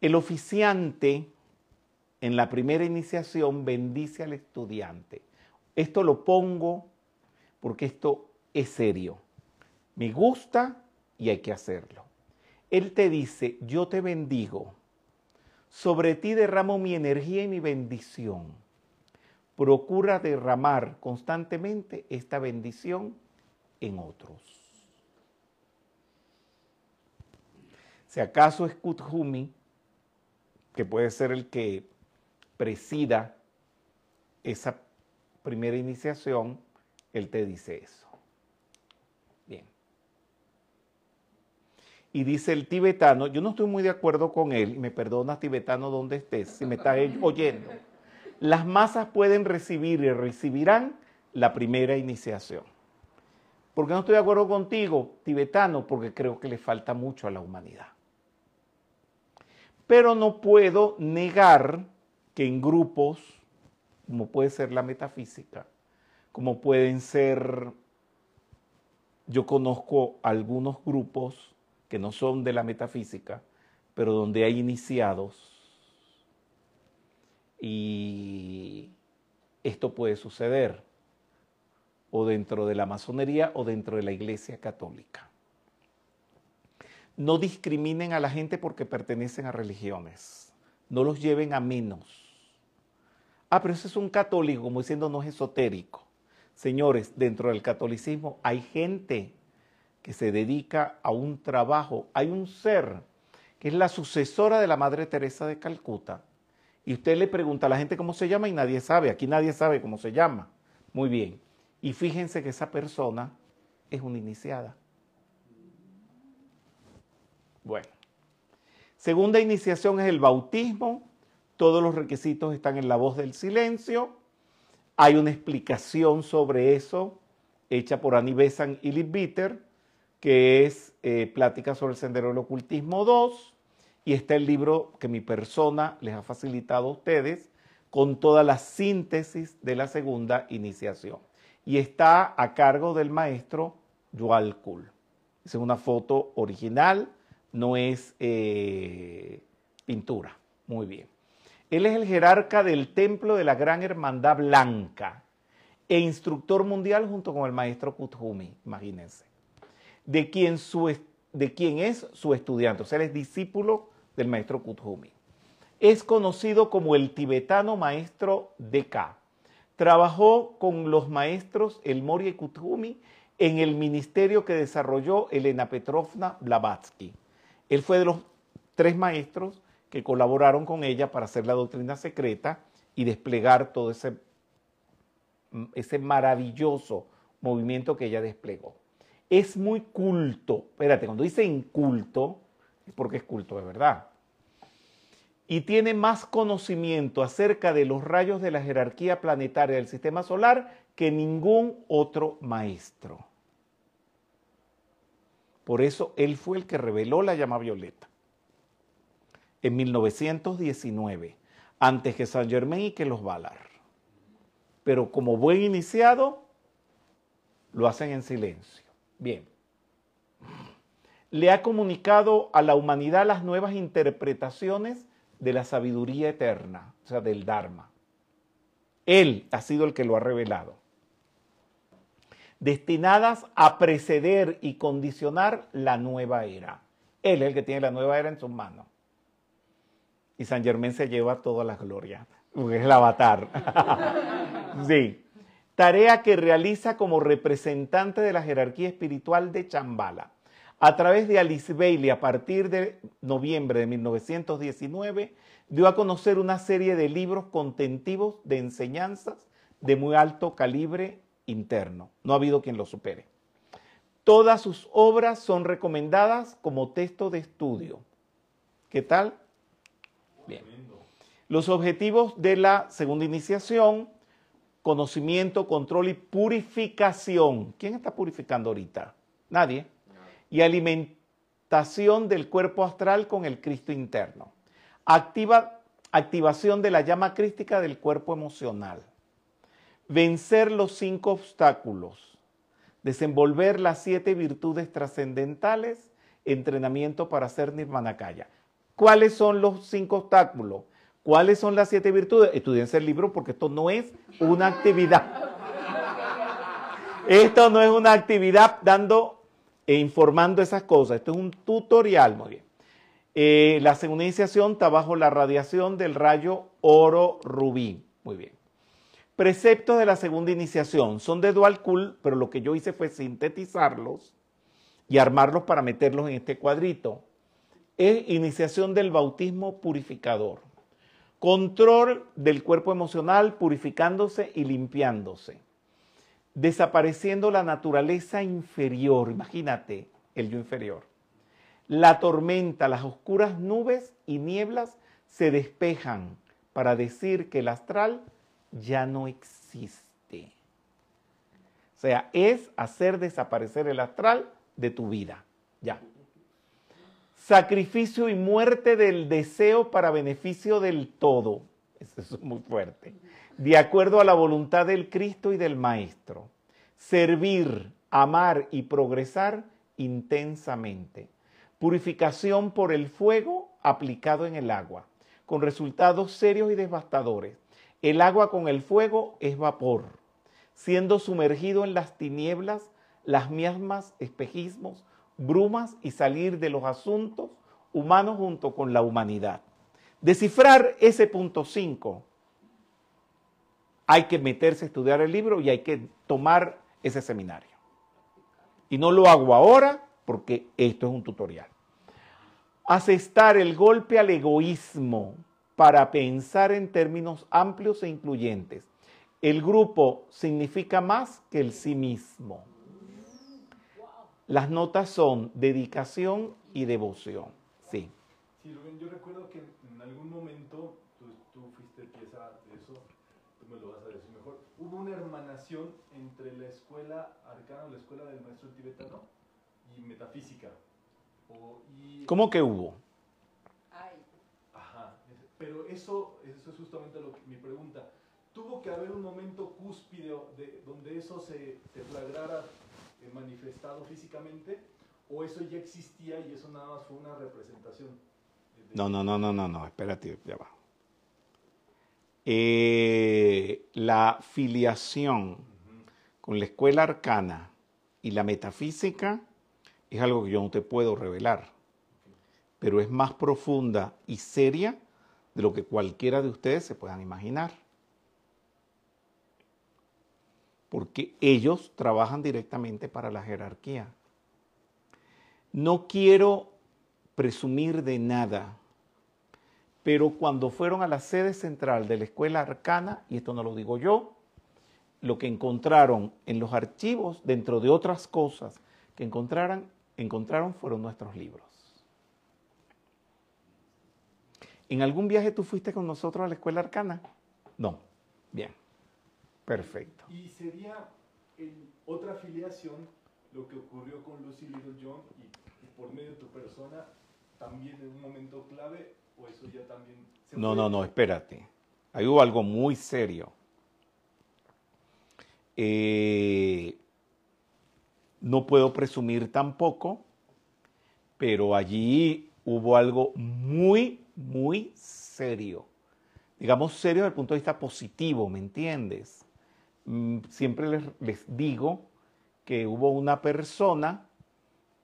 El oficiante en la primera iniciación bendice al estudiante. Esto lo pongo porque esto es serio. Me gusta y hay que hacerlo. Él te dice, yo te bendigo. Sobre ti derramo mi energía y mi bendición. Procura derramar constantemente esta bendición en otros. Si acaso es Kuthumi, que puede ser el que presida esa primera iniciación, él te dice eso. Bien. Y dice el tibetano, yo no estoy muy de acuerdo con él, y me perdonas tibetano donde estés, si me estás oyendo. Las masas pueden recibir y recibirán la primera iniciación. ¿Por qué no estoy de acuerdo contigo, tibetano? Porque creo que le falta mucho a la humanidad. Pero no puedo negar que en grupos como puede ser la metafísica, como pueden ser, yo conozco algunos grupos que no son de la metafísica, pero donde hay iniciados y esto puede suceder o dentro de la masonería o dentro de la iglesia católica. No discriminen a la gente porque pertenecen a religiones, no los lleven a menos Ah, pero ese es un católico, como diciendo no es esotérico. Señores, dentro del catolicismo hay gente que se dedica a un trabajo. Hay un ser que es la sucesora de la Madre Teresa de Calcuta. Y usted le pregunta a la gente cómo se llama y nadie sabe. Aquí nadie sabe cómo se llama. Muy bien. Y fíjense que esa persona es una iniciada. Bueno. Segunda iniciación es el bautismo todos los requisitos están en la voz del silencio. Hay una explicación sobre eso hecha por Annie Besant y Liv Bitter, que es eh, Plática sobre el Sendero del Ocultismo 2. Y está el libro que mi persona les ha facilitado a ustedes con toda la síntesis de la segunda iniciación. Y está a cargo del maestro Yual Kul. Es una foto original, no es eh, pintura. Muy bien. Él es el jerarca del templo de la Gran Hermandad Blanca e instructor mundial junto con el maestro Kuthumi, imagínense, de quien, de es su estudiante, o sea, él es discípulo del maestro Kuthumi. Es conocido como el tibetano maestro Deka. Trabajó con los maestros El Mori y Kuthumi en el ministerio que desarrolló Elena Petrovna Blavatsky. Él fue de los tres maestros que colaboraron con ella para hacer la doctrina secreta y desplegar todo ese, ese maravilloso movimiento que ella desplegó. Es muy culto, espérate, cuando dice inculto, es porque es culto de verdad. Y tiene más conocimiento acerca de los rayos de la jerarquía planetaria del sistema solar que ningún otro maestro. Por eso él fue el que reveló la llama violeta en 1919, antes que Saint Germain y que los Valar. Pero como buen iniciado, lo hacen en silencio. Bien. Le ha comunicado a la humanidad las nuevas interpretaciones de la sabiduría eterna, o sea, del Dharma. Él ha sido el que lo ha revelado. Destinadas a preceder y condicionar la nueva era. Él es el que tiene la nueva era en sus manos. Y San Germán se lleva toda la gloria, porque es el avatar. sí. Tarea que realiza como representante de la jerarquía espiritual de Chambala. A través de Alice Bailey, a partir de noviembre de 1919, dio a conocer una serie de libros contentivos de enseñanzas de muy alto calibre interno. No ha habido quien lo supere. Todas sus obras son recomendadas como texto de estudio. ¿Qué tal? Bien. Los objetivos de la segunda iniciación, conocimiento, control y purificación. ¿Quién está purificando ahorita? Nadie. Y alimentación del cuerpo astral con el Cristo interno. Activa, activación de la llama crística del cuerpo emocional. Vencer los cinco obstáculos. Desenvolver las siete virtudes trascendentales. Entrenamiento para ser Nirmanakaya. ¿Cuáles son los cinco obstáculos? ¿Cuáles son las siete virtudes? Estudiense el libro porque esto no es una actividad. Esto no es una actividad dando e informando esas cosas. Esto es un tutorial, muy bien. Eh, la segunda iniciación está bajo la radiación del rayo oro rubí. Muy bien. Preceptos de la segunda iniciación son de dual cool, pero lo que yo hice fue sintetizarlos y armarlos para meterlos en este cuadrito. Es iniciación del bautismo purificador. Control del cuerpo emocional purificándose y limpiándose. Desapareciendo la naturaleza inferior. Imagínate el yo inferior la tormenta, las oscuras nubes y nieblas se despejan para decir que el astral ya no existe. O sea, es hacer desaparecer el astral de tu vida. Ya. Sacrificio y muerte del deseo para beneficio del todo. Eso es muy fuerte. De acuerdo a la voluntad del Cristo y del Maestro. Servir, amar y progresar intensamente purificación por el fuego aplicado en el agua, con resultados serios y devastadores. El agua con el fuego es vapor, siendo sumergido en las tinieblas, las miasmas, espejismos, brumas y salir de los asuntos humanos junto con la humanidad. Descifrar ese punto 5. Hay que meterse a estudiar el libro y hay que tomar ese seminario. Y no lo hago ahora porque esto es un tutorial. Asestar el golpe al egoísmo para pensar en términos amplios e incluyentes. El grupo significa más que el sí mismo. Las notas son dedicación y devoción. Sí. Sí, Rubén, yo recuerdo que en algún momento, tú, tú fuiste pieza de eso, tú me lo vas a decir mejor, hubo una hermanación entre la escuela arcana, la escuela del maestro tibetano, y metafísica. O, y, ¿Cómo que hubo? Ay, Ajá, pero eso, eso es justamente lo que, mi pregunta. ¿Tuvo que haber un momento cúspide de, donde eso se deflagrara eh, manifestado físicamente? ¿O eso ya existía y eso nada más fue una representación? No, no, no, no, no, no, espérate, ya va. Eh, la filiación con la escuela arcana y la metafísica es algo que yo no te puedo revelar, pero es más profunda y seria de lo que cualquiera de ustedes se puedan imaginar. Porque ellos trabajan directamente para la jerarquía. No quiero presumir de nada, pero cuando fueron a la sede central de la escuela arcana, y esto no lo digo yo, lo que encontraron en los archivos, dentro de otras cosas que encontraron fueron nuestros libros. ¿En algún viaje tú fuiste con nosotros a la escuela arcana? No. Bien. Perfecto. Y sería en otra afiliación lo que ocurrió con Lucy Little John y, y por medio de tu persona también en un momento clave o eso ya también se No, no, no, espérate. Ahí hubo algo muy serio. Eh, no puedo presumir tampoco, pero allí hubo algo muy, muy serio. digamos, serios desde el punto de vista positivo, ¿me entiendes? Mm, Siempre les, les digo que hubo una persona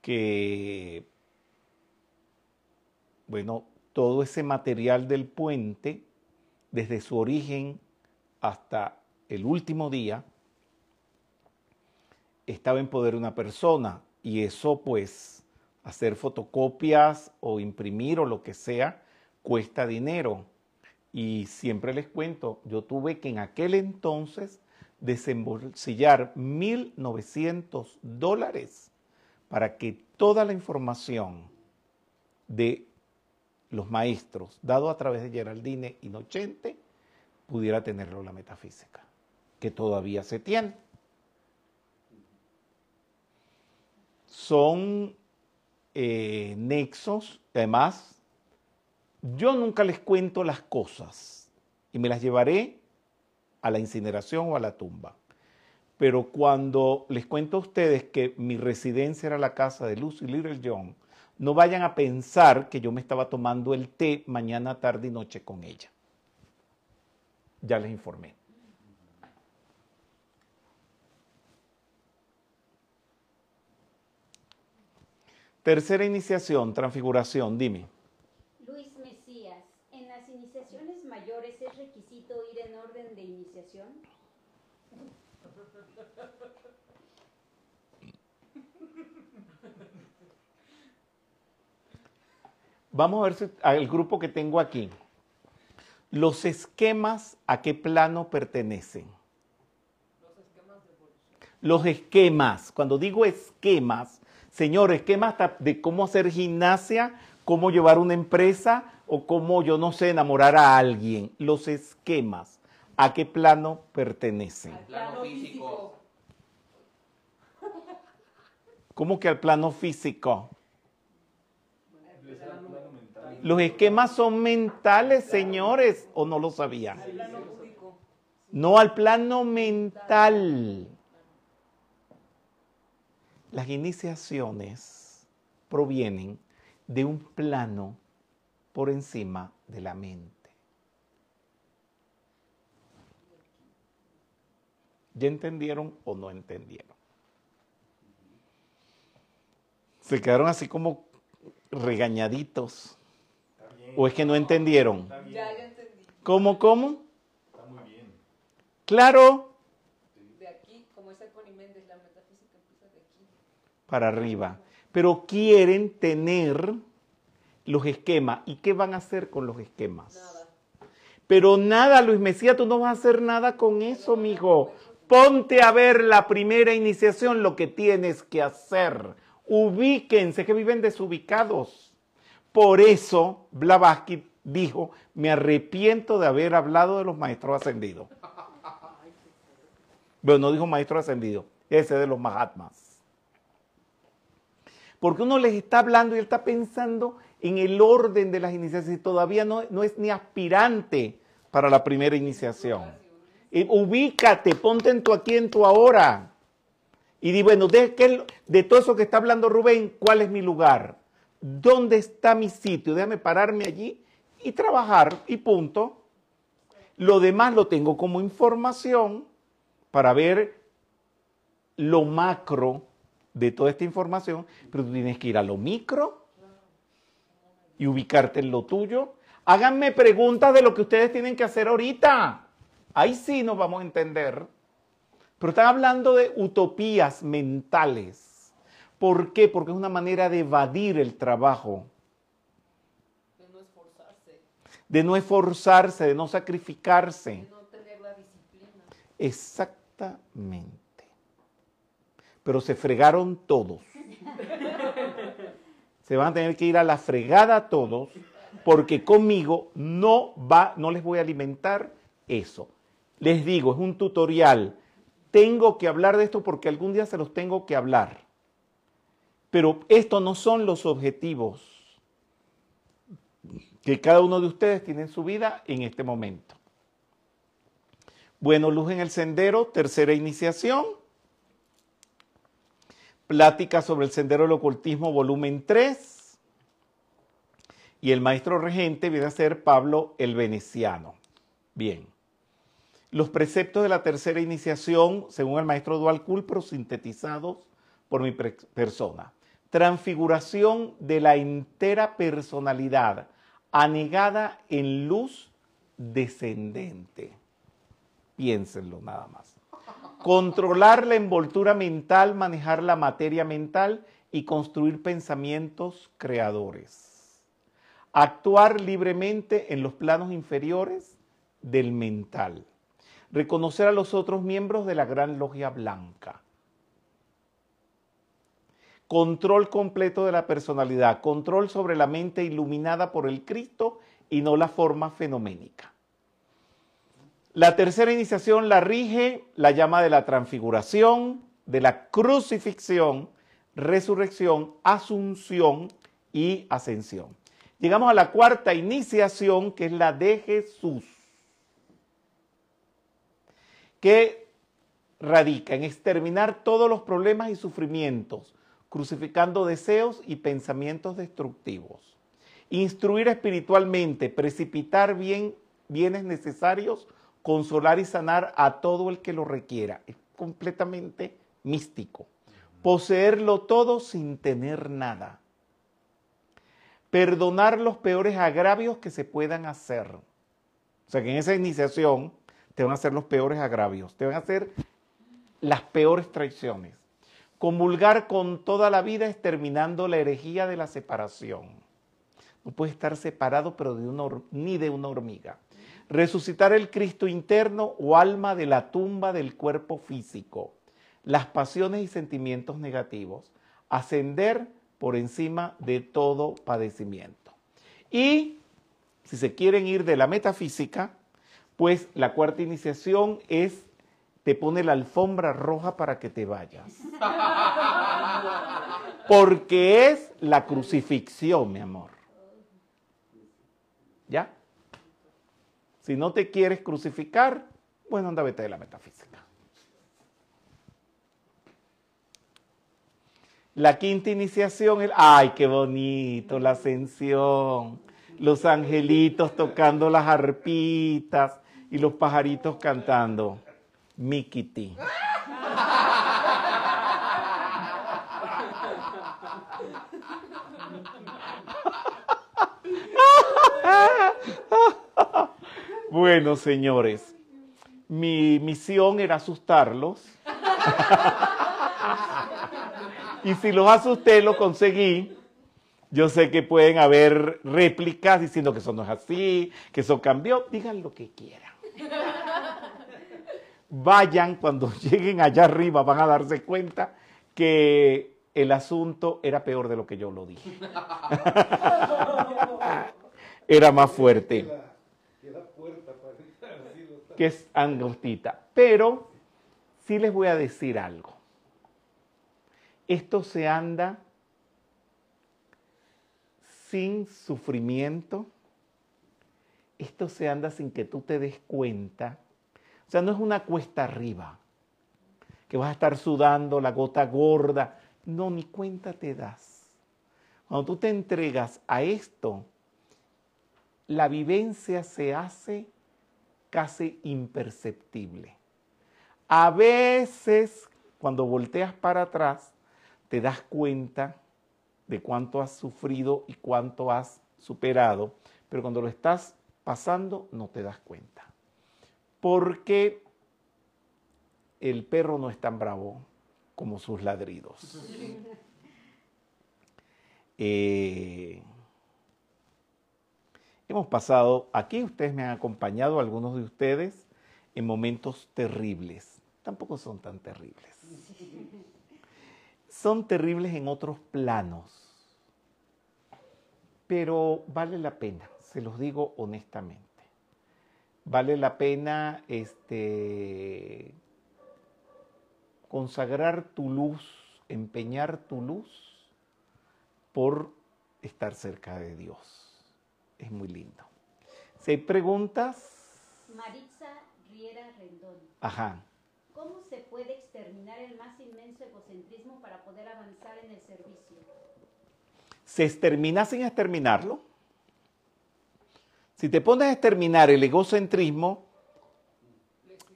que, bueno, todo ese material del puente, desde su origen hasta el último día, estaba en poder de una persona y eso pues hacer fotocopias o imprimir o lo que sea cuesta dinero. Y siempre les cuento, yo tuve que en aquel entonces desembolsillar 1.900 dólares para que toda la información de los maestros, dado a través de Geraldine Inocente, pudiera tenerlo la metafísica, que todavía se tiene. Son eh, nexos, además, yo nunca les cuento las cosas y me las llevaré a la incineración o a la tumba. Pero cuando les cuento a ustedes que mi residencia era la casa de Lucy Little John, no vayan a pensar que yo me estaba tomando el té mañana, tarde y noche con ella. Ya les informé. Tercera iniciación, transfiguración, dime. Luis Mesías, ¿en las iniciaciones mayores es requisito ir en orden de iniciación? Vamos a ver si, al grupo que tengo aquí. Los esquemas, ¿a qué plano pertenecen? Los esquemas. Cuando digo esquemas, señor, esquemas hasta de cómo hacer gimnasia, cómo llevar una empresa o cómo, yo no sé, enamorar a alguien. Los esquemas, ¿a qué plano pertenecen? Plano físico. ¿Cómo que al plano físico? Los esquemas son mentales, señores, o no lo sabían. No al plano mental. Las iniciaciones provienen de un plano por encima de la mente. ¿Ya entendieron o no entendieron? Se quedaron así como regañaditos. Está bien. ¿O es que no entendieron? Está bien. Ya, ya entendí. ¿Cómo, cómo? Está muy bien. Claro, De aquí, como es el Méndez, la metafísica empieza de aquí. para arriba. Pero quieren tener los esquemas. ¿Y qué van a hacer con los esquemas? Nada. Pero nada, Luis Mesía, tú no vas a hacer nada con eso, mijo. Ponte a ver la primera iniciación, lo que tienes que hacer. Ubíquense, que viven desubicados. Por eso, Blavatsky dijo, me arrepiento de haber hablado de los maestros ascendidos. Bueno, no dijo maestro ascendido, ese de los Mahatmas. Porque uno les está hablando y él está pensando en el orden de las iniciaciones y todavía no es ni aspirante para la primera iniciación. Ubícate, ponte en tu aquí, en tu ahora. Y di, bueno, de, de todo eso que está hablando Rubén, ¿cuál es mi lugar? ¿Dónde está mi sitio? Déjame pararme allí y trabajar y punto. Lo demás lo tengo como información para ver lo macro de toda esta información, pero tú tienes que ir a lo micro y ubicarte en lo tuyo. Háganme preguntas de lo que ustedes tienen que hacer ahorita. Ahí sí nos vamos a entender. Pero están hablando de utopías mentales. ¿Por qué? Porque es una manera de evadir el trabajo, De no esforzarse, de no esforzarse, de no sacrificarse. de no tener la disciplina. Exactamente. Pero se fregaron todos. Se van a tener que ir a la fregada todos, porque conmigo no va, no les voy a alimentar eso. Les digo, es un tutorial. Tengo que hablar de esto porque algún día se los tengo que hablar. Pero estos no son los objetivos que cada uno de ustedes tiene en su vida en este momento. Bueno, Luz en el Sendero, tercera iniciación. Plática sobre el Sendero del Ocultismo, volumen 3. Y el maestro regente viene a ser Pablo el Veneciano. Bien. Los preceptos de la tercera iniciación, según el maestro Dual pero sintetizados por mi persona. Transfiguración de la entera personalidad, anegada en luz descendente. Piénsenlo nada más. Controlar la envoltura mental, manejar la materia mental y construir pensamientos creadores. Actuar libremente en los planos inferiores del mental. Reconocer a los otros miembros de la Gran Logia Blanca. Control completo de la personalidad. Control sobre la mente iluminada por el Cristo y no la forma fenoménica. La tercera iniciación la rige la llama de la transfiguración, de la crucifixión, resurrección, asunción y ascensión. Llegamos a la cuarta iniciación, que es la de Jesús, que radica en exterminar todos los problemas y sufrimientos, crucificando deseos y pensamientos destructivos. Instruir espiritualmente, precipitar bien, bienes necesarios, consolar y sanar a todo el que lo requiera. Es completamente místico. Poseerlo todo sin tener nada. Perdonar los peores agravios que se puedan hacer. O sea que en esa iniciación te van a hacer los peores agravios, te van a hacer las peores traiciones. Comulgar con toda la vida exterminando la herejía de la separación. No puedes estar separado pero ni de una hormiga. Resucitar el Cristo interno o alma de la tumba del cuerpo físico. Las pasiones y sentimientos negativos. Ascender por encima de todo padecimiento. Y si se quieren ir de la metafísica, pues la cuarta iniciación es, te pone la alfombra roja para que te vayas. Porque es la crucifixión, mi amor. ¿Ya? Si no te quieres crucificar, bueno, anda vete de la metafísica. La quinta iniciación es, ay, qué bonito, la ascensión, los angelitos tocando las arpitas y los pajaritos cantando. Mikiti. Bueno, señores, mi misión era asustarlos. y si los asusté, lo conseguí. Yo sé que pueden haber réplicas diciendo que eso no es así, que eso cambió. Digan lo que quieran. Vayan, cuando lleguen allá arriba, van a darse cuenta que el asunto era peor de lo que yo lo dije. era más fuerte que es angostita. Pero sí les voy a decir algo. Esto se anda sin sufrimiento. Esto se anda sin que tú te des cuenta. O sea, no es una cuesta arriba, que vas a estar sudando la gota gorda. No, ni cuenta te das. Cuando tú te entregas a esto, la vivencia se hace casi imperceptible. A veces, cuando volteas para atrás, te das cuenta de cuánto has sufrido y cuánto has superado, pero cuando lo estás pasando no te das cuenta. Porque el perro no es tan bravo como sus ladridos. Eh, Hemos pasado, aquí ustedes me han acompañado, algunos de ustedes, en momentos terribles. Tampoco son tan terribles. Son terribles en otros planos. Pero vale la pena, se los digo honestamente. Vale la pena este, consagrar tu luz, empeñar tu luz por estar cerca de Dios es muy lindo. Si hay preguntas, Maritza Riera Rendón. ajá. ¿Cómo se puede exterminar el más inmenso egocentrismo para poder avanzar en el servicio? ¿Se extermina sin exterminarlo? Si te pones a exterminar el egocentrismo,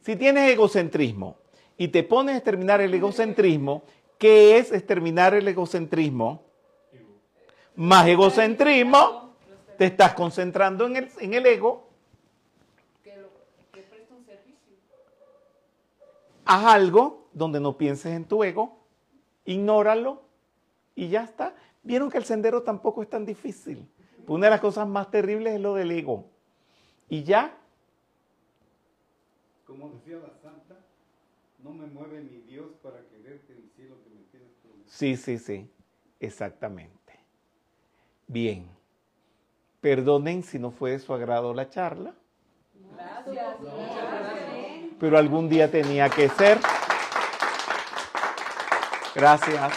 si tienes egocentrismo y te pones a exterminar el egocentrismo, ¿qué es exterminar el egocentrismo? Más egocentrismo, te estás concentrando en el, en el ego, haz algo donde no pienses en tu ego, ignóralo y ya está. Vieron que el sendero tampoco es tan difícil. Una de las cosas más terribles es lo del ego. Y ya, Como decía la santa, no me mueve mi Dios para quererte el cielo que me tienes prometido. sí, sí, sí, exactamente. Bien, perdonen si no fue de su agrado la charla, Gracias. pero algún día tenía que ser. Gracias.